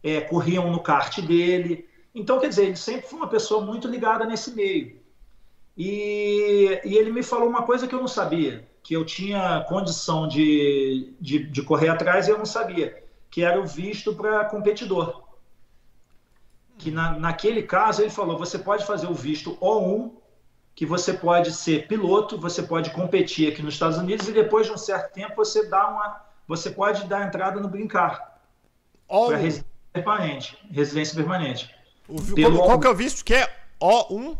é, corriam no kart dele. Então, quer dizer, ele sempre foi uma pessoa muito ligada nesse meio. E, e ele me falou uma coisa que eu não sabia, que eu tinha condição de, de, de correr atrás e eu não sabia, que era o visto para competidor. Que na, naquele caso ele falou: você pode fazer o visto O1, que você pode ser piloto, você pode competir aqui nos Estados Unidos e depois de um certo tempo você dá uma, você pode dar entrada no brincar para residência permanente, residência permanente. O, qual, qual que é o visto que é O1?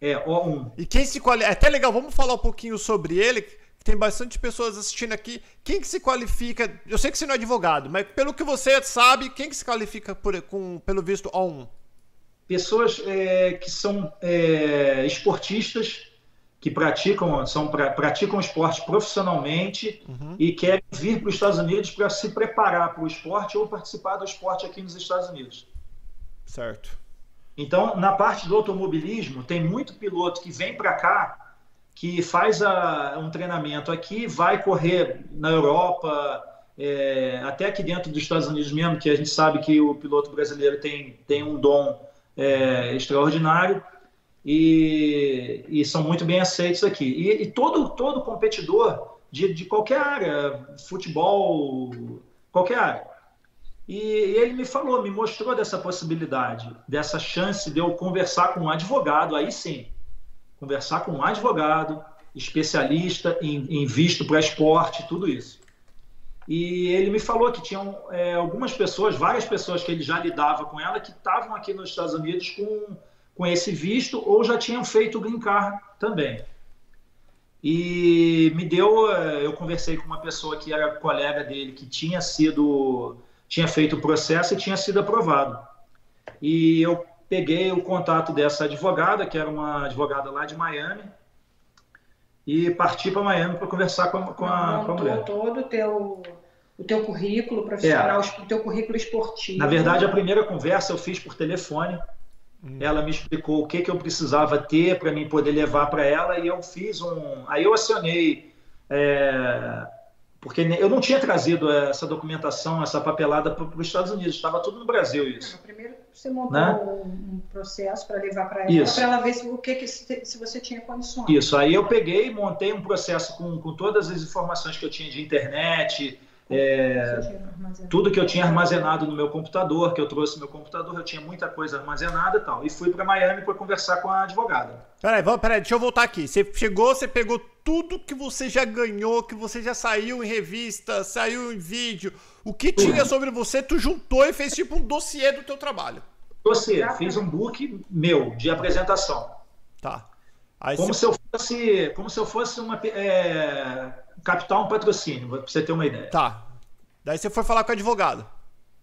É, O1. E quem se qualifica. É até legal, vamos falar um pouquinho sobre ele tem bastante pessoas assistindo aqui. Quem que se qualifica? Eu sei que você não é advogado, mas pelo que você sabe, quem que se qualifica por, com, pelo visto O1? Pessoas é, que são é, esportistas, que praticam, são, pra, praticam esporte profissionalmente uhum. e querem vir para os Estados Unidos para se preparar para o esporte ou participar do esporte aqui nos Estados Unidos. Certo. Então, na parte do automobilismo, tem muito piloto que vem para cá que faz a, um treinamento aqui, vai correr na Europa, é, até aqui dentro dos Estados Unidos mesmo, que a gente sabe que o piloto brasileiro tem, tem um dom é, extraordinário e, e, são muito bem aceitos aqui. E, e todo, todo competidor de, de qualquer área, futebol, qualquer área. E ele me falou, me mostrou dessa possibilidade, dessa chance de eu conversar com um advogado, aí sim, conversar com um advogado, especialista em, em visto para esporte, tudo isso. E ele me falou que tinham é, algumas pessoas, várias pessoas que ele já lidava com ela, que estavam aqui nos Estados Unidos com, com esse visto ou já tinham feito o green card também. E me deu, é, eu conversei com uma pessoa que era colega dele, que tinha sido, tinha feito o processo e tinha sido aprovado. E eu peguei o contato dessa advogada, que era uma advogada lá de Miami, e parti para Miami para conversar com a, com a, com a mulher. todo o teu, o teu currículo profissional, é. o teu currículo esportivo. Na verdade, a primeira conversa eu fiz por telefone. Hum. Ela me explicou o que, que eu precisava ter para mim poder levar para ela e eu fiz um. Aí eu acionei. É... Porque eu não tinha trazido essa documentação, essa papelada para os Estados Unidos, estava tudo no Brasil isso. primeiro você montou né? um processo para levar para ela, para ela ver se, o que, que se você tinha condições. Isso, aí eu peguei, montei um processo com, com todas as informações que eu tinha de internet, é, tudo que eu tinha armazenado no meu computador, que eu trouxe no meu computador, eu tinha muita coisa armazenada e tal. E fui para Miami para conversar com a advogada. Peraí, vamos, peraí, deixa eu voltar aqui. Você chegou, você pegou tudo que você já ganhou, que você já saiu em revista, saiu em vídeo, o que tinha sobre você, tu juntou e fez tipo um dossiê do teu trabalho. Dossiê, fiz um book meu de apresentação. Tá. Aí como, você... se eu fosse, como se eu fosse uma, é, captar um patrocínio, para você ter uma ideia. Tá. Daí você foi falar com o advogado.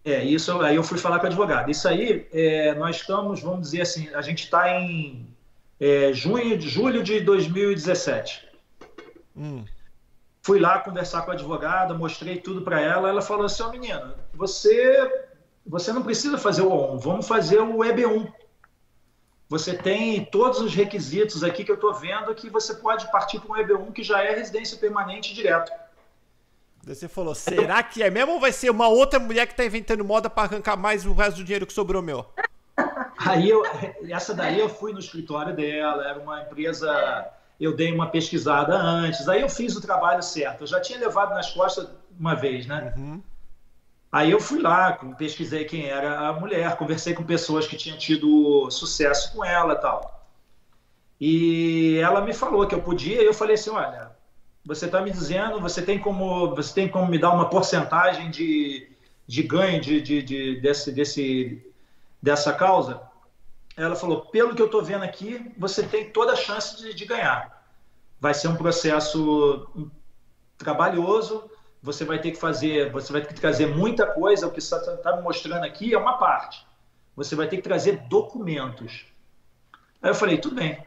É, isso aí eu fui falar com o advogado. Isso aí, é, nós estamos, vamos dizer assim, a gente está em é, junho, julho de 2017. Hum. Fui lá conversar com a advogada, mostrei tudo para ela. Ela falou assim: Ó, oh, menino, você, você não precisa fazer o O1, vamos fazer o EB1. Você tem todos os requisitos aqui que eu estou vendo que você pode partir para um EB1 que já é residência permanente direto. Você falou, será que é mesmo ou vai ser uma outra mulher que está inventando moda para arrancar mais o resto do dinheiro que sobrou meu? Aí eu, essa daí eu fui no escritório dela, era uma empresa, eu dei uma pesquisada antes, aí eu fiz o trabalho certo. Eu já tinha levado nas costas uma vez, né? Uhum. Aí eu fui lá, pesquisei quem era a mulher, conversei com pessoas que tinham tido sucesso com ela tal. E ela me falou que eu podia, e eu falei assim, olha, você está me dizendo, você tem como, você tem como me dar uma porcentagem de, de ganho de, de, de desse, desse, dessa causa? Ela falou, pelo que eu estou vendo aqui, você tem toda a chance de, de ganhar. Vai ser um processo trabalhoso, você vai ter que fazer, você vai ter que trazer muita coisa, o que você está tá me mostrando aqui é uma parte. Você vai ter que trazer documentos. Aí eu falei, tudo bem,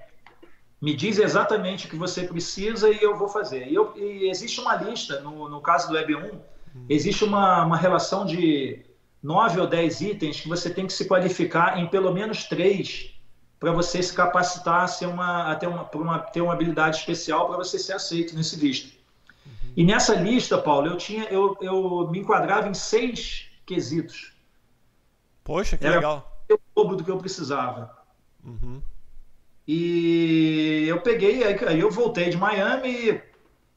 me diz exatamente o que você precisa e eu vou fazer. E, eu, e existe uma lista, no, no caso do Web 1, existe uma, uma relação de nove ou dez itens que você tem que se qualificar em pelo menos três para você se capacitar a, ser uma, a ter, uma, uma, ter uma habilidade especial para você ser aceito nesse visto. E nessa lista, Paulo, eu, tinha, eu, eu me enquadrava em seis quesitos. Poxa, que Era legal. o dobro do que eu precisava. Uhum. E eu peguei, aí eu voltei de Miami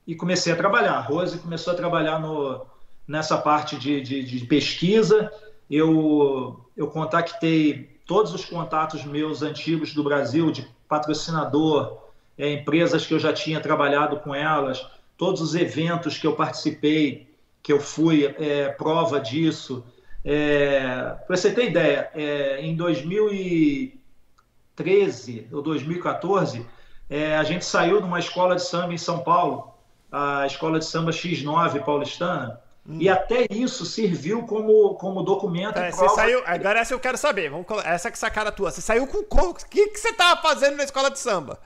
e comecei a trabalhar. A Rose começou a trabalhar no, nessa parte de, de, de pesquisa. Eu, eu contactei todos os contatos meus antigos do Brasil, de patrocinador, é, empresas que eu já tinha trabalhado com elas, todos os eventos que eu participei, que eu fui é, prova disso. É, Para você ter ideia, é, em 2013 ou 2014, é, a gente saiu de uma escola de samba em São Paulo, a escola de samba X9 paulistana, Hum. E até isso serviu como, como documento. É, você saiu, agora essa eu quero saber. Vamos, essa que essa cara tua. Você saiu com o que, que você estava fazendo na escola de samba?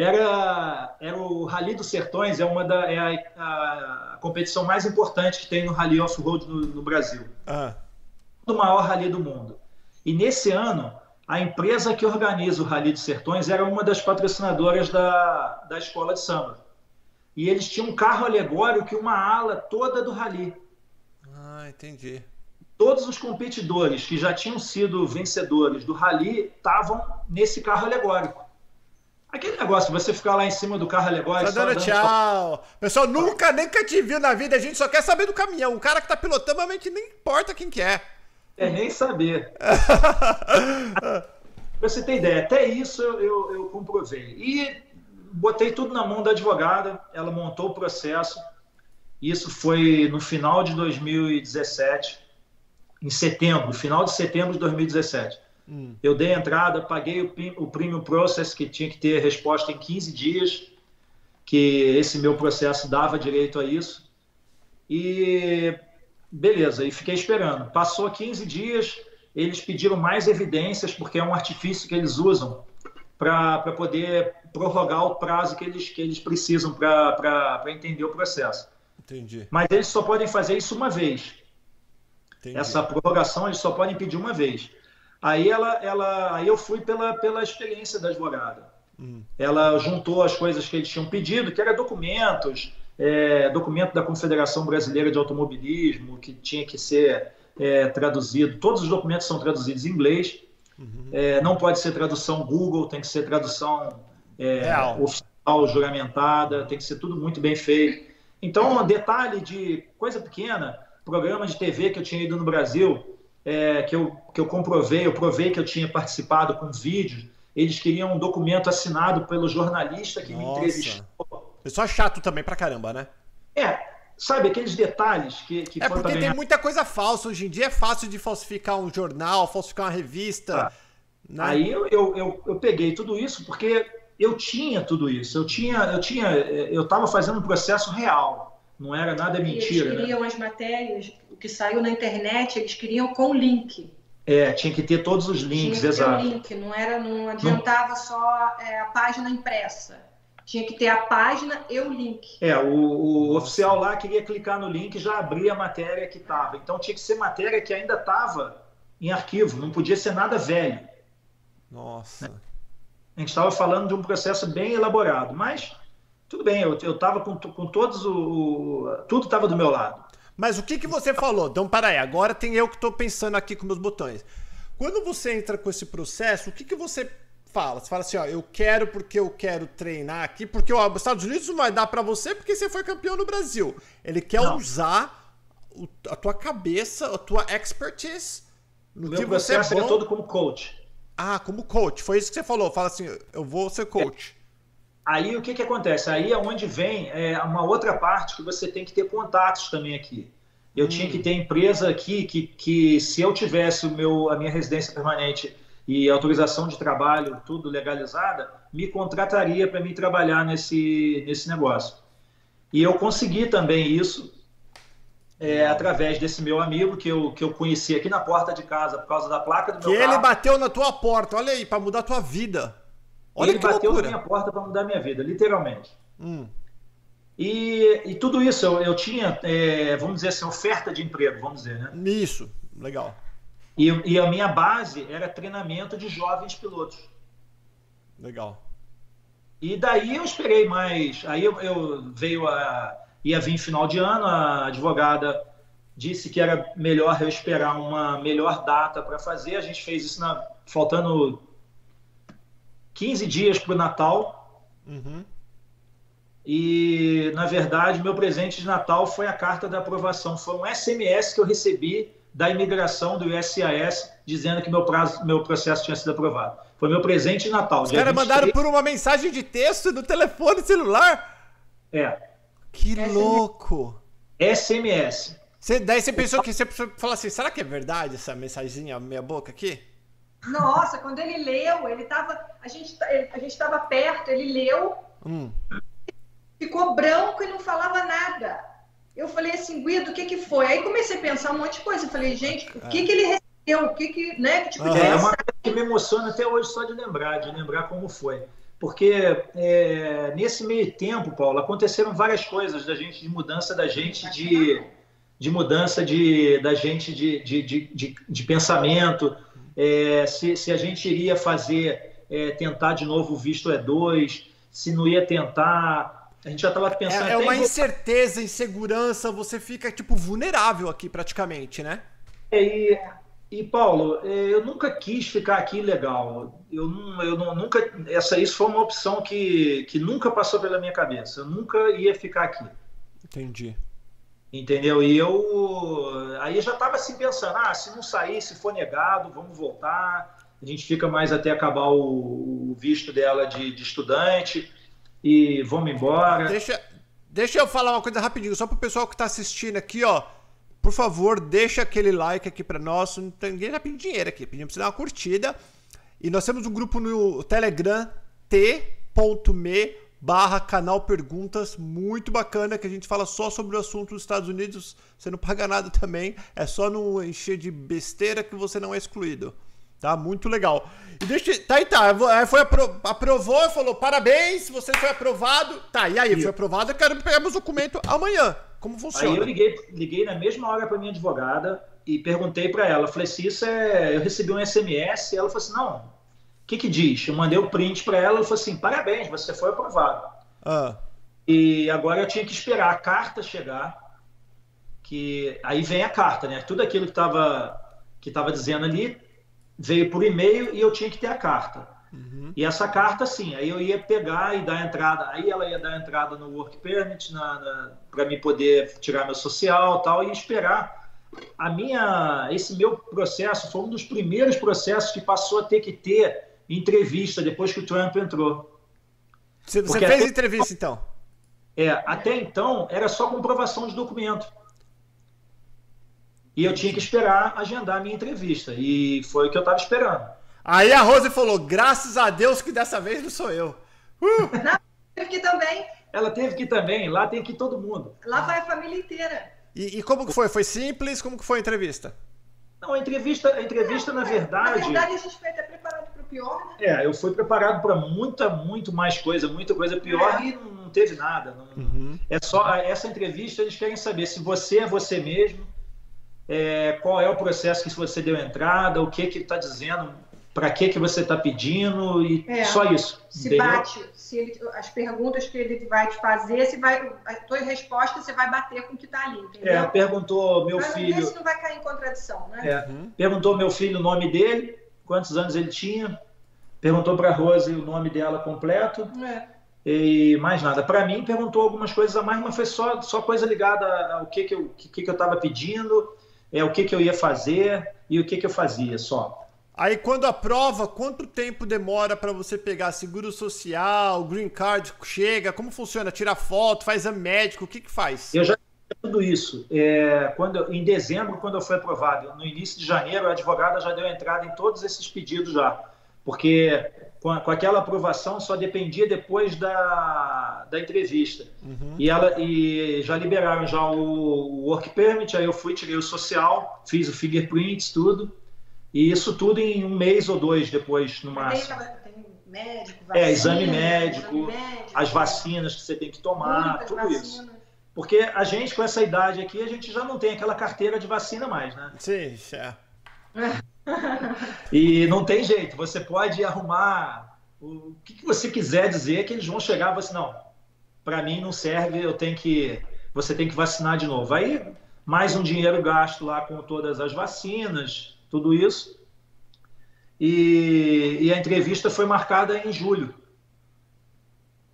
Era, era o Rally dos Sertões, é uma da é a, a competição mais importante que tem no Rally Off-Road no, no, Brasil. Ah. O maior rally do mundo. E nesse ano, a empresa que organiza o Rally dos Sertões era uma das patrocinadoras da, da escola de samba e eles tinham um carro alegórico e uma ala toda do rally. Ah, entendi. Todos os competidores que já tinham sido vencedores do rally estavam nesse carro alegórico. Aquele negócio, você ficar lá em cima do carro alegórico. Tá dando, dando tchau. Pessoal, nunca que te viu na vida, a gente só quer saber do caminhão. O cara que tá pilotando, a gente nem importa quem que é. É nem saber. pra você ter ideia, até isso eu, eu, eu comprovei. E botei tudo na mão da advogada, ela montou o processo. Isso foi no final de 2017, em setembro, final de setembro de 2017. Hum. Eu dei a entrada, paguei o, o premium process, que tinha que ter resposta em 15 dias, que esse meu processo dava direito a isso. E beleza, e fiquei esperando. Passou 15 dias, eles pediram mais evidências, porque é um artifício que eles usam para poder prorrogar o prazo que eles, que eles precisam para entender o processo. Entendi. Mas eles só podem fazer isso uma vez. Entendi. Essa prorrogação eles só podem pedir uma vez. Aí, ela, ela, aí eu fui pela, pela experiência da advogada. Hum. Ela juntou as coisas que eles tinham pedido, que eram documentos, é, documento da Confederação Brasileira de Automobilismo, que tinha que ser é, traduzido. Todos os documentos são traduzidos em inglês. Uhum. É, não pode ser tradução Google, tem que ser tradução é, oficial, juramentada, tem que ser tudo muito bem feito. Então, um detalhe de coisa pequena, programa de TV que eu tinha ido no Brasil, é, que, eu, que eu comprovei, eu provei que eu tinha participado com vídeos, eles queriam um documento assinado pelo jornalista que Nossa. me entrevistou. Pessoal chato também pra caramba, né? É, sabe, aqueles detalhes que, que É porque tem muita coisa falsa. Hoje em dia é fácil de falsificar um jornal, falsificar uma revista. Tá. Né? Aí eu, eu, eu, eu, peguei tudo isso porque eu tinha tudo isso. Eu tinha, eu tinha, eu estava fazendo um processo real. Não era nada mentira. Eles né? queriam né? as matérias, que saiu na internet, eles queriam com link. É, tinha que ter todos os links, tinha que exato. Ter link, não era, não adiantava não. só é, a página impressa. Tinha que ter a página e o link. É, o, o oficial lá queria clicar no link e já abria a matéria que estava. Então tinha que ser matéria que ainda estava em arquivo, não podia ser nada velho. Nossa. Né? A gente estava falando de um processo bem elaborado, mas tudo bem, eu estava com, com todos o, o tudo estava do meu lado. Mas o que, que você falou? Então, para aí, agora tem eu que estou pensando aqui com meus botões. Quando você entra com esse processo, o que, que você fala? Você fala assim, ó, eu quero porque eu quero treinar aqui, porque ó, os Estados Unidos não vai dar para você porque você foi campeão no Brasil. Ele quer não. usar o, a tua cabeça, a tua expertise no Meu que você é, é todo como coach. Ah, como coach. Foi isso que você falou. Fala assim, eu vou ser coach. Aí o que, que acontece? Aí é onde vem é, uma outra parte que você tem que ter contatos também aqui. Eu hum. tinha que ter empresa aqui que, que se eu tivesse o meu, a minha residência permanente e autorização de trabalho, tudo legalizada, me contrataria para me trabalhar nesse, nesse negócio. E eu consegui também isso é, através desse meu amigo que eu, que eu conheci aqui na porta de casa por causa da placa do que meu carro. Que ele bateu na tua porta, olha aí, para mudar a tua vida. Olha ele bateu loucura. na minha porta para mudar minha vida, literalmente. Hum. E, e tudo isso eu, eu tinha, é, vamos dizer assim, oferta de emprego, vamos dizer, né? Isso, legal. E, e a minha base era treinamento de jovens pilotos. Legal. E daí eu esperei mais. Aí eu, eu veio a. ia vir final de ano, a advogada disse que era melhor eu esperar uma melhor data para fazer. A gente fez isso na, faltando 15 dias para o Natal. Uhum. E, na verdade, meu presente de Natal foi a carta da aprovação. Foi um SMS que eu recebi da imigração do USAS dizendo que meu, prazo, meu processo tinha sido aprovado. Foi meu presente de Natal. Os caras mandaram por uma mensagem de texto no telefone celular? É. Que louco! SMS. Você, daí você pensou que você falou assim, será que é verdade essa mensagenzinha meia boca aqui? Nossa, quando ele leu, ele tava. A gente, a gente tava perto, ele leu. Hum ficou branco e não falava nada. Eu falei assim, Guido, o que que foi? Aí comecei a pensar um monte de coisa. Eu falei, gente, o que que ele recebeu? O que que, né? Que tipo de é uma coisa que me emociona até hoje só de lembrar, de lembrar como foi. Porque é, nesse meio tempo, Paulo, aconteceram várias coisas da gente, de mudança da gente de, de mudança de, da gente de, de, de, de pensamento, é, se, se a gente iria fazer, é, tentar de novo o visto E2, se não ia tentar, a gente já estava pensando. É, é uma em... incerteza, insegurança, você fica, tipo, vulnerável aqui praticamente, né? É, e, e Paulo, é, eu nunca quis ficar aqui legal. Eu, não, eu não, nunca. Essa, isso foi uma opção que, que nunca passou pela minha cabeça. Eu nunca ia ficar aqui. Entendi. Entendeu? E eu. Aí já estava assim pensando: ah, se não sair, se for negado, vamos voltar. A gente fica mais até acabar o, o visto dela de, de estudante e vamos embora. Deixa, deixa eu falar uma coisa rapidinho, só pro pessoal que tá assistindo aqui, ó. Por favor, deixa aquele like aqui para nós. Não tem, ninguém tá pedindo dinheiro aqui, pedimos você dar uma curtida. E nós temos um grupo no Telegram, t.me barra canal perguntas, muito bacana, que a gente fala só sobre o assunto dos Estados Unidos, você não paga nada também, é só não encher de besteira que você não é excluído. Tá? Muito legal. E deixa. Tá aí, tá. Foi apro... aprovou, falou: parabéns, você foi aprovado. Tá, e aí, e... foi aprovado, eu quero pegar meus documentos amanhã. Como funciona? Aí eu liguei, liguei na mesma hora para minha advogada e perguntei para ela. Falei: se isso é. Eu recebi um SMS. E ela falou assim: não. O que, que diz? Eu mandei o um print para ela. Ela falou assim: parabéns, você foi aprovado. Ah. E agora eu tinha que esperar a carta chegar. Que aí vem a carta, né? Tudo aquilo que estava que tava dizendo ali veio por e-mail e eu tinha que ter a carta. Uhum. E essa carta, sim, aí eu ia pegar e dar entrada, aí ela ia dar entrada no work permit para me poder tirar meu social tal e esperar. A minha, esse meu processo foi um dos primeiros processos que passou a ter que ter entrevista depois que o Trump entrou. Você, você fez até, entrevista então? É, até então era só comprovação de documento. E eu tinha que esperar agendar a minha entrevista. E foi o que eu estava esperando. Aí a Rose falou: graças a Deus que dessa vez não sou eu. Uh! Não, teve que também. Ela teve que também, lá tem que ir todo mundo. Lá vai a família inteira. E, e, como que foi? Foi simples? Como que foi a entrevista? Não, a entrevista, a entrevista na verdade. Na verdade, a gente foi até preparado para o pior, né? É, eu fui preparado para muita, muito mais coisa, muita coisa pior é. e não, não, teve nada. Não, uhum. É só essa entrevista eles querem saber se você é você mesmo, é, qual é o processo que você deu entrada, o que que está dizendo, para que que você está pedindo e é, só isso. Se entendeu? bate, se ele, as perguntas que ele vai te fazer, se vai, a tua resposta você vai bater com o que está ali, entendeu? É, perguntou meu Mas filho. se não vai cair em contradição, né? É, uhum. Perguntou meu filho o nome dele, quantos anos ele tinha, perguntou para a Rose o nome dela completo. É. E mais nada. Para mim, perguntou algumas coisas a mais, mas foi só, só coisa ligada ao que, que eu que, que eu estava pedindo é o que, que eu ia fazer e o que, que eu fazia só. Aí quando aprova, quanto tempo demora para você pegar seguro social, green card chega? Como funciona? Tira foto, faz exame médico, o que que faz? Eu já tudo isso. É, quando em dezembro, quando eu fui aprovado, no início de janeiro, a advogada já deu entrada em todos esses pedidos já, porque com, com aquela aprovação só dependia depois da, da entrevista. Uhum. E, ela, e já liberaram já o, o work permit, aí eu fui, tirei o social, fiz o fingerprints, tudo. E isso tudo em um mês ou dois depois, no máximo. Tem, médico, vacina, é, exame médico, exame médico, as vacinas que você tem que tomar, tudo vacinas. isso. Porque a gente, com essa idade aqui, a gente já não tem aquela carteira de vacina mais, né? Sim, é. e não tem jeito, você pode arrumar o que, você quiser dizer que eles vão chegar e você, não, para mim não serve, eu tenho que, você tem que vacinar de novo. Aí, mais um dinheiro gasto lá com todas as vacinas, tudo isso. E, e a entrevista foi marcada em julho.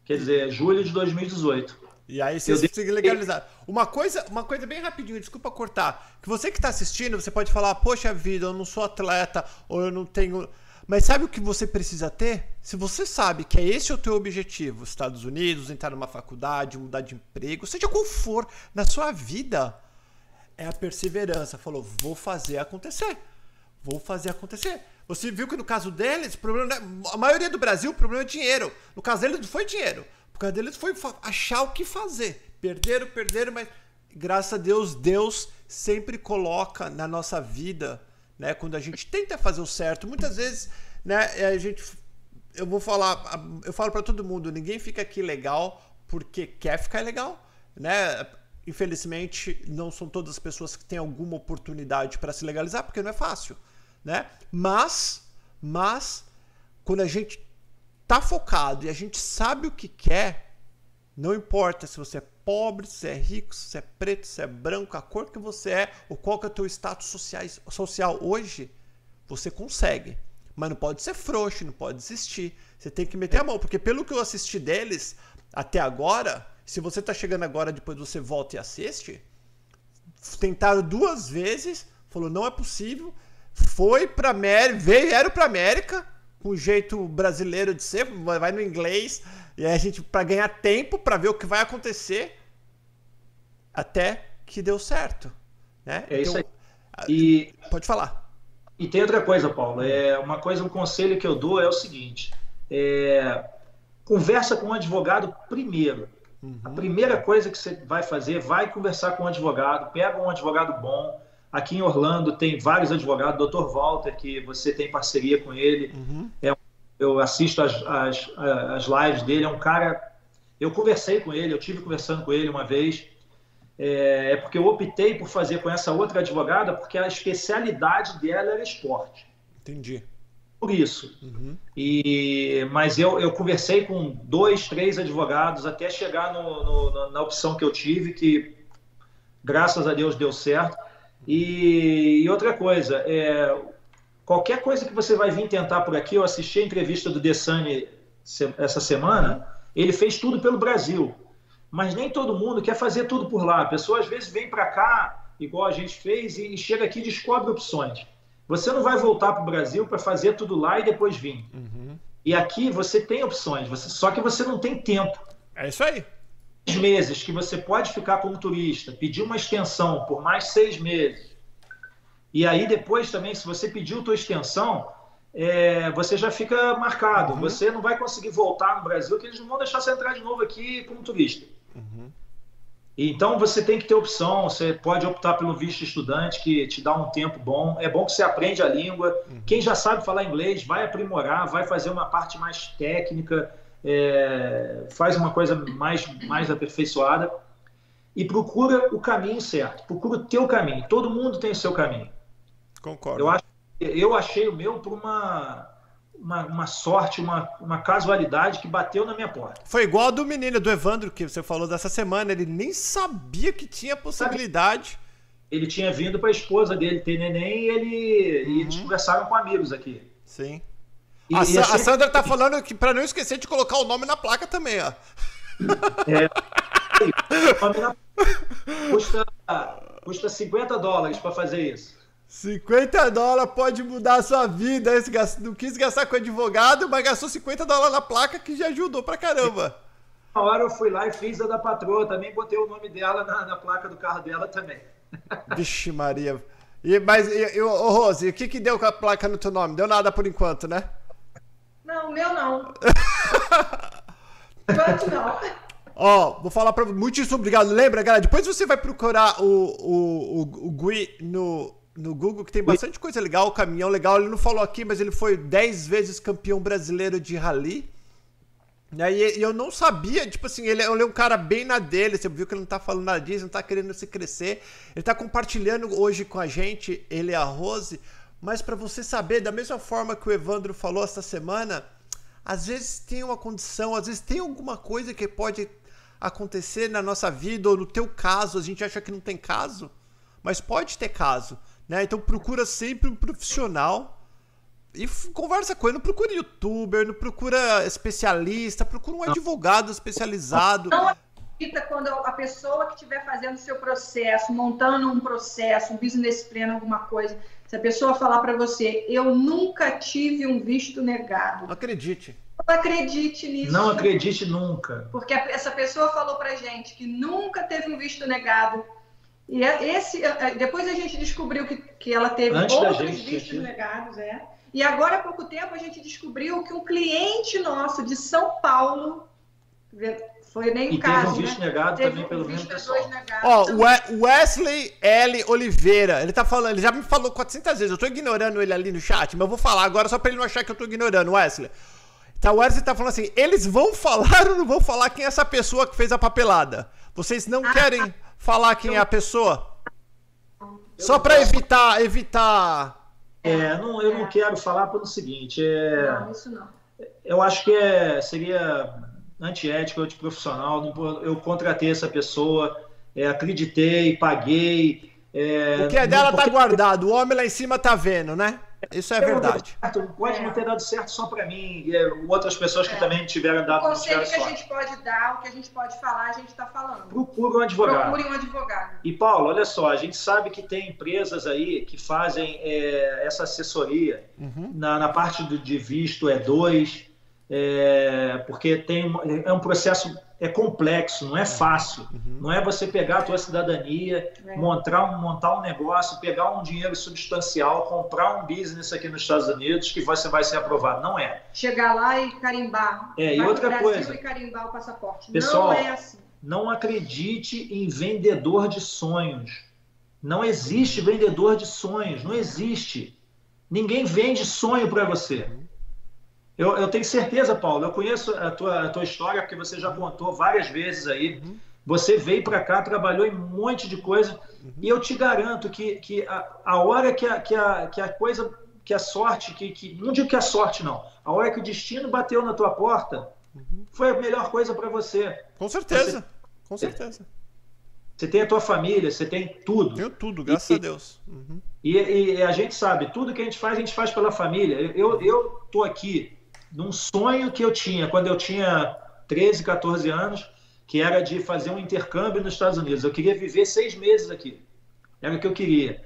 Quer dizer, julho de 2018. E aí você consegue legalizar. Uma coisa, uma coisa bem rapidinho, desculpa cortar. Que você que está assistindo, você pode falar, poxa vida, eu não sou atleta, ou eu não tenho. Mas sabe o que você precisa ter? Se você sabe que é esse o teu objetivo, Estados Unidos, entrar numa faculdade, mudar de emprego, seja qual for na sua vida, é a perseverança. Falou, vou fazer acontecer. Vou fazer acontecer. Você viu que no caso deles, problema, é, a maioria do Brasil, o problema é dinheiro. No caso deles não foi dinheiro. Por causa deles foi achar o que fazer. Perderam, perderam, mas graças a Deus, Deus sempre coloca na nossa vida, né? Quando a gente tenta fazer o certo, muitas vezes, né? É, a gente, eu vou falar, eu falo para todo mundo, ninguém fica aqui legal porque quer ficar legal, né? Infelizmente, não são todas as pessoas que têm alguma oportunidade para se legalizar, porque não é fácil, né? Mas, mas quando a gente tá focado e a gente sabe o que quer, não importa se você é pobre, se é rico, se é preto, se é branco, a cor que você é, ou qual que é o teu status social, social hoje, você consegue. Mas não pode ser frouxo, não pode desistir. Você tem que meter a mão, porque pelo que eu assisti deles até agora, se você tá chegando agora, depois você volta e assiste, tentaram duas vezes, falou não é possível, foi para América, vieram para América, com o jeito brasileiro de ser, vai no inglês, e a gente, para ganhar tempo, para ver o que vai acontecer, até que deu certo. Né? É isso então, aí. E, pode falar. E tem outra coisa, Paulo. É uma coisa, um conselho que eu dou é o seguinte: é, conversa com o advogado primeiro. Uhum. A primeira coisa que você vai fazer, vai conversar com um advogado, pega um advogado bom, Aqui em Orlando tem vários advogados, Dr. Walter, que você tem parceria com ele. Uhum. É, eu assisto as, as, as lives dele, é um cara. Eu conversei com ele, eu tive conversando com ele uma vez. É, é porque eu optei por fazer com essa outra advogada, porque a especialidade dela era esporte. Entendi. Por isso. Uhum. E, mas eu, eu conversei com dois, três advogados até chegar no, no, na opção que eu tive, que graças a Deus deu certo. E, e outra coisa, é, qualquer coisa que você vai vir tentar por aqui, eu assisti a entrevista do Desani essa semana, ele fez tudo pelo Brasil. Mas nem todo mundo quer fazer tudo por lá. A pessoa às vezes vem para cá, igual a gente fez, e chega aqui e descobre opções. Você não vai voltar para o Brasil para fazer tudo lá e depois vir. Uhum. E aqui você tem opções, você, só que você não tem tempo. É isso aí meses que você pode ficar como turista, pedir uma extensão por mais seis meses, e aí depois também, se você pediu tua extensão, é, você já fica marcado. Uhum. Você não vai conseguir voltar no Brasil, que eles não vão deixar você entrar de novo aqui como turista. Uhum. Então você tem que ter opção. Você pode optar pelo visto estudante, que te dá um tempo bom. É bom que você aprende a língua. Uhum. Quem já sabe falar inglês vai aprimorar, vai fazer uma parte mais técnica é, faz uma coisa mais, mais aperfeiçoada e procura o caminho certo, procura o teu caminho. Todo mundo tem o seu caminho. Concordo. Eu, acho, eu achei o meu por uma, uma, uma, sorte, uma, uma casualidade que bateu na minha porta. Foi igual do menino, do Evandro, que você falou dessa semana. Ele nem sabia que tinha possibilidade. Ele tinha vindo para a esposa dele ter neném e, ele, uhum. e eles conversaram com amigos aqui. Sim. E, a, e a, Sandra tá falando que para não esquecer de colocar o nome na placa também, ó. É. custa, custa 50 dólares para fazer isso. 50 dólares pode mudar a sua vida. Não quis gastar com advogado, mas gastou 50 dólares na placa que já ajudou pra caramba. Na hora eu fui lá e fiz a da patroa também, botei o nome dela na, na placa do carro dela também. Vixe, Maria. E, mas, e, ô, Rose, o que que deu com a placa no teu nome? Deu nada por enquanto, né? Não, o meu não. Quanto não. Ó, vou falar pra Muitíssimo obrigado. Lembra, galera, depois você vai procurar o, o, o, o Gui no, no Google que tem bastante coisa legal, caminhão legal. Ele não falou aqui, mas ele foi 10 vezes campeão brasileiro de rally. E eu não sabia, tipo assim, ele, ele é um cara bem na dele, você viu que ele não tá falando nada disso, não tá querendo se crescer. Ele tá compartilhando hoje com a gente, ele e a Rose, mas para você saber, da mesma forma que o Evandro falou esta semana, às vezes tem uma condição, às vezes tem alguma coisa que pode acontecer na nossa vida, ou no teu caso, a gente acha que não tem caso, mas pode ter caso, né? Então procura sempre um profissional e conversa com ele, não procura youtuber, não procura especialista, procura um advogado especializado. Não acredita quando a pessoa que estiver fazendo seu processo, montando um processo, um business plan, alguma coisa, se a pessoa falar para você, eu nunca tive um visto negado. Acredite. Não acredite nisso. Não acredite nunca. Porque essa pessoa falou pra gente que nunca teve um visto negado. E é esse, é, é, depois a gente descobriu que, que ela teve Antes outros gente, vistos negados, é. E agora, há pouco tempo, a gente descobriu que um cliente nosso de São Paulo, foi nem e caso, teve um visto né? negado teve também um pelo mesmo pessoal. Ó, oh, Wesley L. Oliveira, ele tá falando, ele já me falou 400 vezes, eu tô ignorando ele ali no chat, mas eu vou falar agora só pra ele não achar que eu tô ignorando, Wesley. Tá, o Wesley tá falando assim, eles vão falar ou não vão falar quem é essa pessoa que fez a papelada? Vocês não ah, querem falar quem é a pessoa? Só para evitar, evitar é, não, eu não quero falar pelo seguinte. É, não, isso não. Eu acho que é, seria antiético, antiprofissional. Eu contratei essa pessoa, é, acreditei, paguei. É, o que é dela tá porque... tá guardado, o homem lá em cima tá vendo, né? Isso é verdade. Pode não ter dado certo só para mim, e é, outras pessoas que é. também tiveram dado O conselho que a gente pode dar, o que a gente pode falar, a gente está falando. Procure um advogado. Procure um advogado. E Paulo, olha só, a gente sabe que tem empresas aí que fazem é, essa assessoria uhum. na, na parte do, de visto é dois, é, porque tem é um processo é complexo, não é fácil. Uhum. Não é você pegar a tua cidadania, é. montar, um, montar um negócio, pegar um dinheiro substancial, comprar um business aqui nos Estados Unidos que você vai ser aprovado. Não é. Chegar lá e carimbar. É, e outra coisa. E carimbar o passaporte. Pessoal, não é assim. Não acredite em vendedor de sonhos. Não existe vendedor de sonhos. Não existe. Ninguém vende sonho para você. Eu, eu, tenho certeza, Paulo, eu conheço a tua, a tua história, porque você já contou várias vezes aí. Uhum. Você veio para cá, trabalhou em um monte de coisa, uhum. e eu te garanto que, que a, a hora que a, que, a, que a coisa, que a sorte, que, que não digo que a sorte não, a hora que o destino bateu na tua porta, uhum. foi a melhor coisa para você. Com certeza, você, com certeza. Você tem a tua família, você tem tudo. Tenho tudo, graças e, a Deus. Uhum. E, e, a gente sabe, tudo que a gente faz, a gente faz pela família. Eu, eu tô aqui num sonho que eu tinha quando eu tinha 13, 14 anos, que era de fazer um intercâmbio nos Estados Unidos. Eu queria viver seis meses aqui. Era o que eu queria.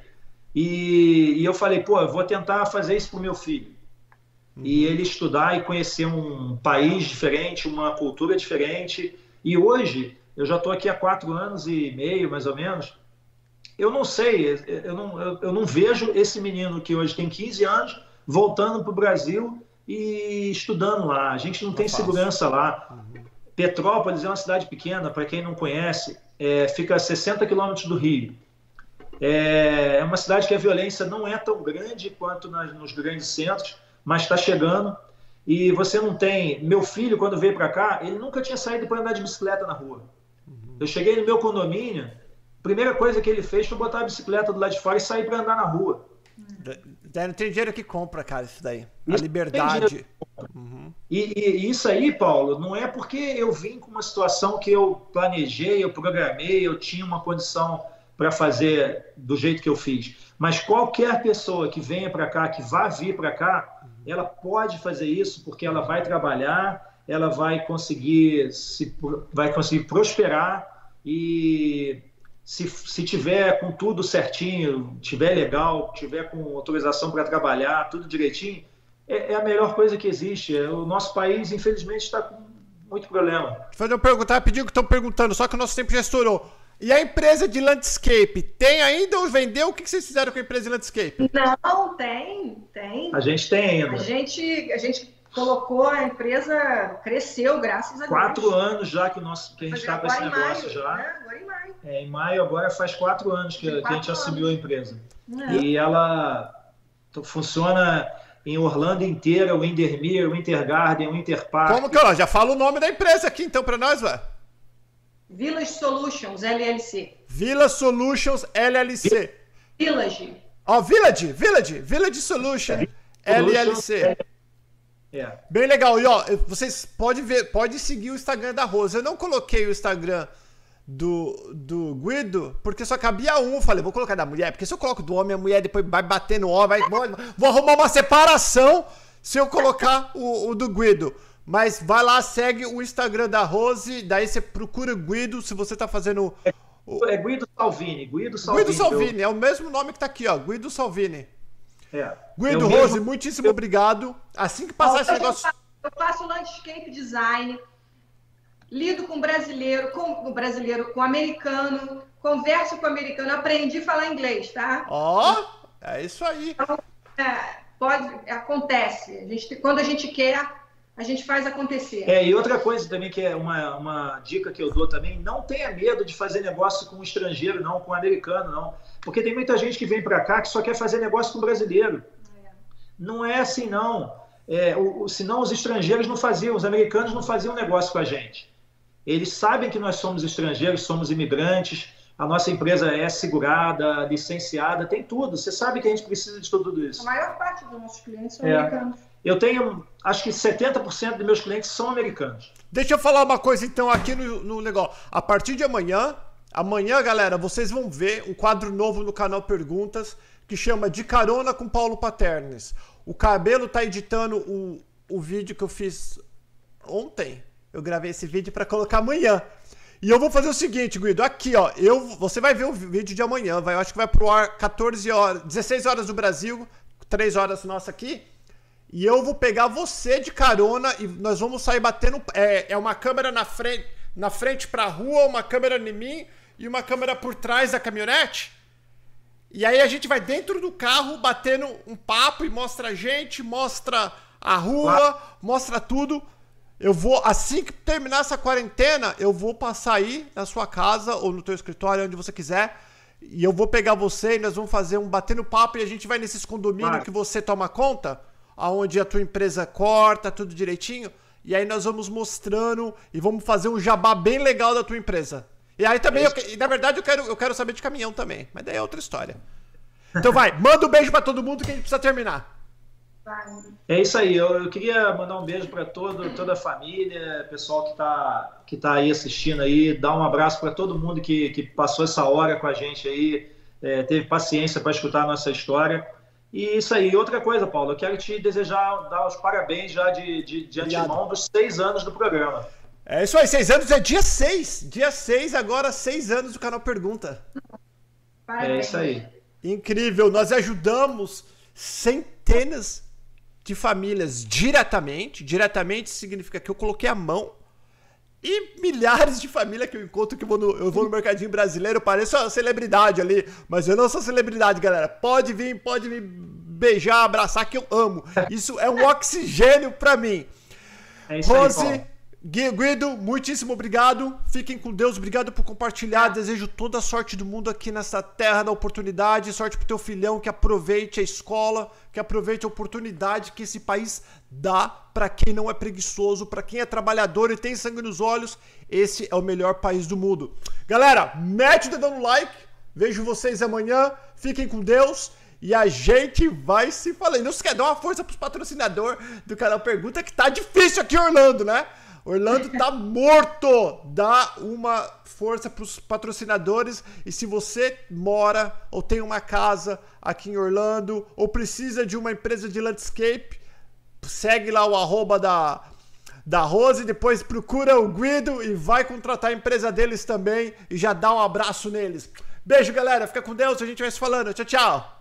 E, e eu falei, pô, eu vou tentar fazer isso para o meu filho. Uhum. E ele estudar e conhecer um país diferente, uma cultura diferente. E hoje, eu já estou aqui há quatro anos e meio, mais ou menos. Eu não sei, eu não, eu, eu não vejo esse menino que hoje tem 15 anos voltando para o Brasil e estudando lá. A gente não, tem segurança lá. Uhum. Petrópolis é uma cidade pequena, para quem não conhece, é, fica a 60 quilômetros do Rio. É, é, uma cidade que a violência não é tão grande quanto nas, nos grandes centros, mas está chegando. E você não tem. Meu filho, quando veio para cá, ele nunca tinha saído para andar de bicicleta na rua. Uhum. Eu cheguei no meu condomínio, a primeira coisa que ele fez foi botar a bicicleta do lado de fora e sair para andar na rua. Não tem dinheiro que compra, cara, isso daí. A isso liberdade. Uhum. E, e, isso aí, Paulo, não é porque eu vim com uma situação que eu planejei, eu programei, eu tinha uma condição para fazer do jeito que eu fiz. Mas qualquer pessoa que venha para cá, que vá vir para cá, ela pode fazer isso porque ela vai trabalhar, ela vai conseguir se vai conseguir prosperar e se, se tiver com tudo certinho, tiver legal, tiver com autorização para trabalhar, tudo direitinho, é, é, a melhor coisa que existe. É, o nosso país, infelizmente, está com muito problema. Vou fazer uma pergunta rapidinho que estão perguntando, só que o nosso tempo já estourou. E a empresa de landscape, tem ainda ou vendeu? O que vocês fizeram com a empresa de landscape? Não, tem, tem. A gente tem ainda. A gente, a gente colocou a empresa, cresceu, graças a Deus. Quatro anos já que, o nosso, que a gente está com esse negócio maio, já. Né? Agora em maio. É, em maio agora faz quatro anos que, quatro que a gente anos. assumiu a empresa. É. E ela funciona em Orlando inteira, o Windermere, o Wintergarden, o Winterpark. Como que, ó, já fala o nome da empresa aqui então para nós, velho. Village Solutions, LLC. Village Solutions, LLC. Village. Ó, Village, Village, Village Solution, LLC. É. Bem legal. E ó, vocês podem ver, pode seguir o Instagram da Rosa. Eu não coloquei o Instagram do, do Guido, porque só cabia um. Eu falei, vou colocar da mulher, porque se eu coloco do homem, a mulher depois vai bater no homem, vai, vou arrumar uma separação se eu colocar o, o, do Guido. Mas vai lá, segue o Instagram da Rose, daí você procura Guido se você tá fazendo. O... É Guido Salvini, Guido Salvini. Guido Salvini, eu... é o mesmo nome que tá aqui, ó. Guido Salvini. É. Guido eu Rose, mesmo... muitíssimo obrigado. Assim que passar esse negócio. Eu faço landscape design, lido com brasileiro, com o brasileiro, com americano, converso com americano, aprendi a falar inglês, tá? Ó, oh, é isso aí. Então, é, pode, acontece. A gente, quando a gente quer, a gente faz acontecer. É, e outra coisa também que é uma, uma dica que eu dou também, não tenha medo de fazer negócio com um estrangeiro, não, com um americano, não. Porque tem muita gente que vem para cá que só quer fazer negócio com brasileiro. É. Não é assim, não. É, o, o, senão os estrangeiros não faziam, os americanos não faziam negócio com a gente. Eles sabem que nós somos estrangeiros, somos imigrantes, a nossa empresa é segurada, licenciada, tem tudo. Você sabe que a gente precisa de tudo isso. A maior parte dos nossos clientes são é. americanos. Eu tenho, acho que 70% dos meus clientes são americanos. Deixa eu falar uma coisa então aqui no, no negócio. A partir de amanhã, Amanhã, galera, vocês vão ver um quadro novo no canal Perguntas que chama De Carona com Paulo Paternes. O Cabelo tá editando o, o vídeo que eu fiz ontem. Eu gravei esse vídeo para colocar amanhã. E eu vou fazer o seguinte, Guido, aqui, ó, eu, você vai ver o vídeo de amanhã, vai, eu acho que vai pro ar 14 horas, 16 horas do Brasil, 3 horas nossa aqui. E eu vou pegar você de carona e nós vamos sair batendo, é, é uma câmera na frente, na frente pra rua, uma câmera em mim e uma câmera por trás da caminhonete. E aí a gente vai dentro do carro batendo um papo e mostra a gente, mostra a rua, mostra tudo. Eu vou, assim que terminar essa quarentena, eu vou passar aí na sua casa ou no teu escritório, onde você quiser. E eu vou pegar você e nós vamos fazer um batendo papo e a gente vai nesses condomínios que você toma conta, aonde a tua empresa corta, tudo direitinho. E aí nós vamos mostrando e vamos fazer um jabá bem legal da tua empresa. E aí também, eu, na verdade, eu quero, eu quero saber de caminhão também. Mas daí é outra história. Então vai, manda um beijo para todo mundo que a gente precisa terminar. É isso aí, eu, eu queria mandar um beijo para toda a família, pessoal que está que tá aí assistindo aí, dar um abraço para todo mundo que, que passou essa hora com a gente aí, é, teve paciência para escutar a nossa história. E isso aí, outra coisa, Paulo, eu quero te desejar, dar os parabéns já de, de, de antemão dos seis anos do programa. É isso aí, seis anos é dia seis. Dia seis, agora seis anos do canal Pergunta. É isso aí. Incrível, nós ajudamos centenas de famílias diretamente. Diretamente significa que eu coloquei a mão. E milhares de famílias que eu encontro que eu vou no, eu vou no mercadinho brasileiro, pareço uma celebridade ali, mas eu não sou celebridade, galera. Pode vir, pode me beijar, abraçar, que eu amo. Isso é um oxigênio para mim. É isso Rose, aí, Guido, muitíssimo obrigado. Fiquem com Deus. Obrigado por compartilhar. Desejo toda a sorte do mundo aqui nessa terra da oportunidade. Sorte pro teu filhão que aproveite a escola, que aproveite a oportunidade que esse país dá para quem não é preguiçoso, para quem é trabalhador e tem sangue nos olhos. Esse é o melhor país do mundo. Galera, mete o dedão no like. Vejo vocês amanhã. Fiquem com Deus. E a gente vai se falando. Não se quer dar uma força pros patrocinadores do canal Pergunta, que tá difícil aqui Orlando, né? Orlando tá morto! Dá uma força para os patrocinadores. E se você mora ou tem uma casa aqui em Orlando ou precisa de uma empresa de landscape, segue lá o arroba da, da Rose, depois procura o Guido e vai contratar a empresa deles também e já dá um abraço neles. Beijo, galera. Fica com Deus. A gente vai se falando. Tchau, tchau.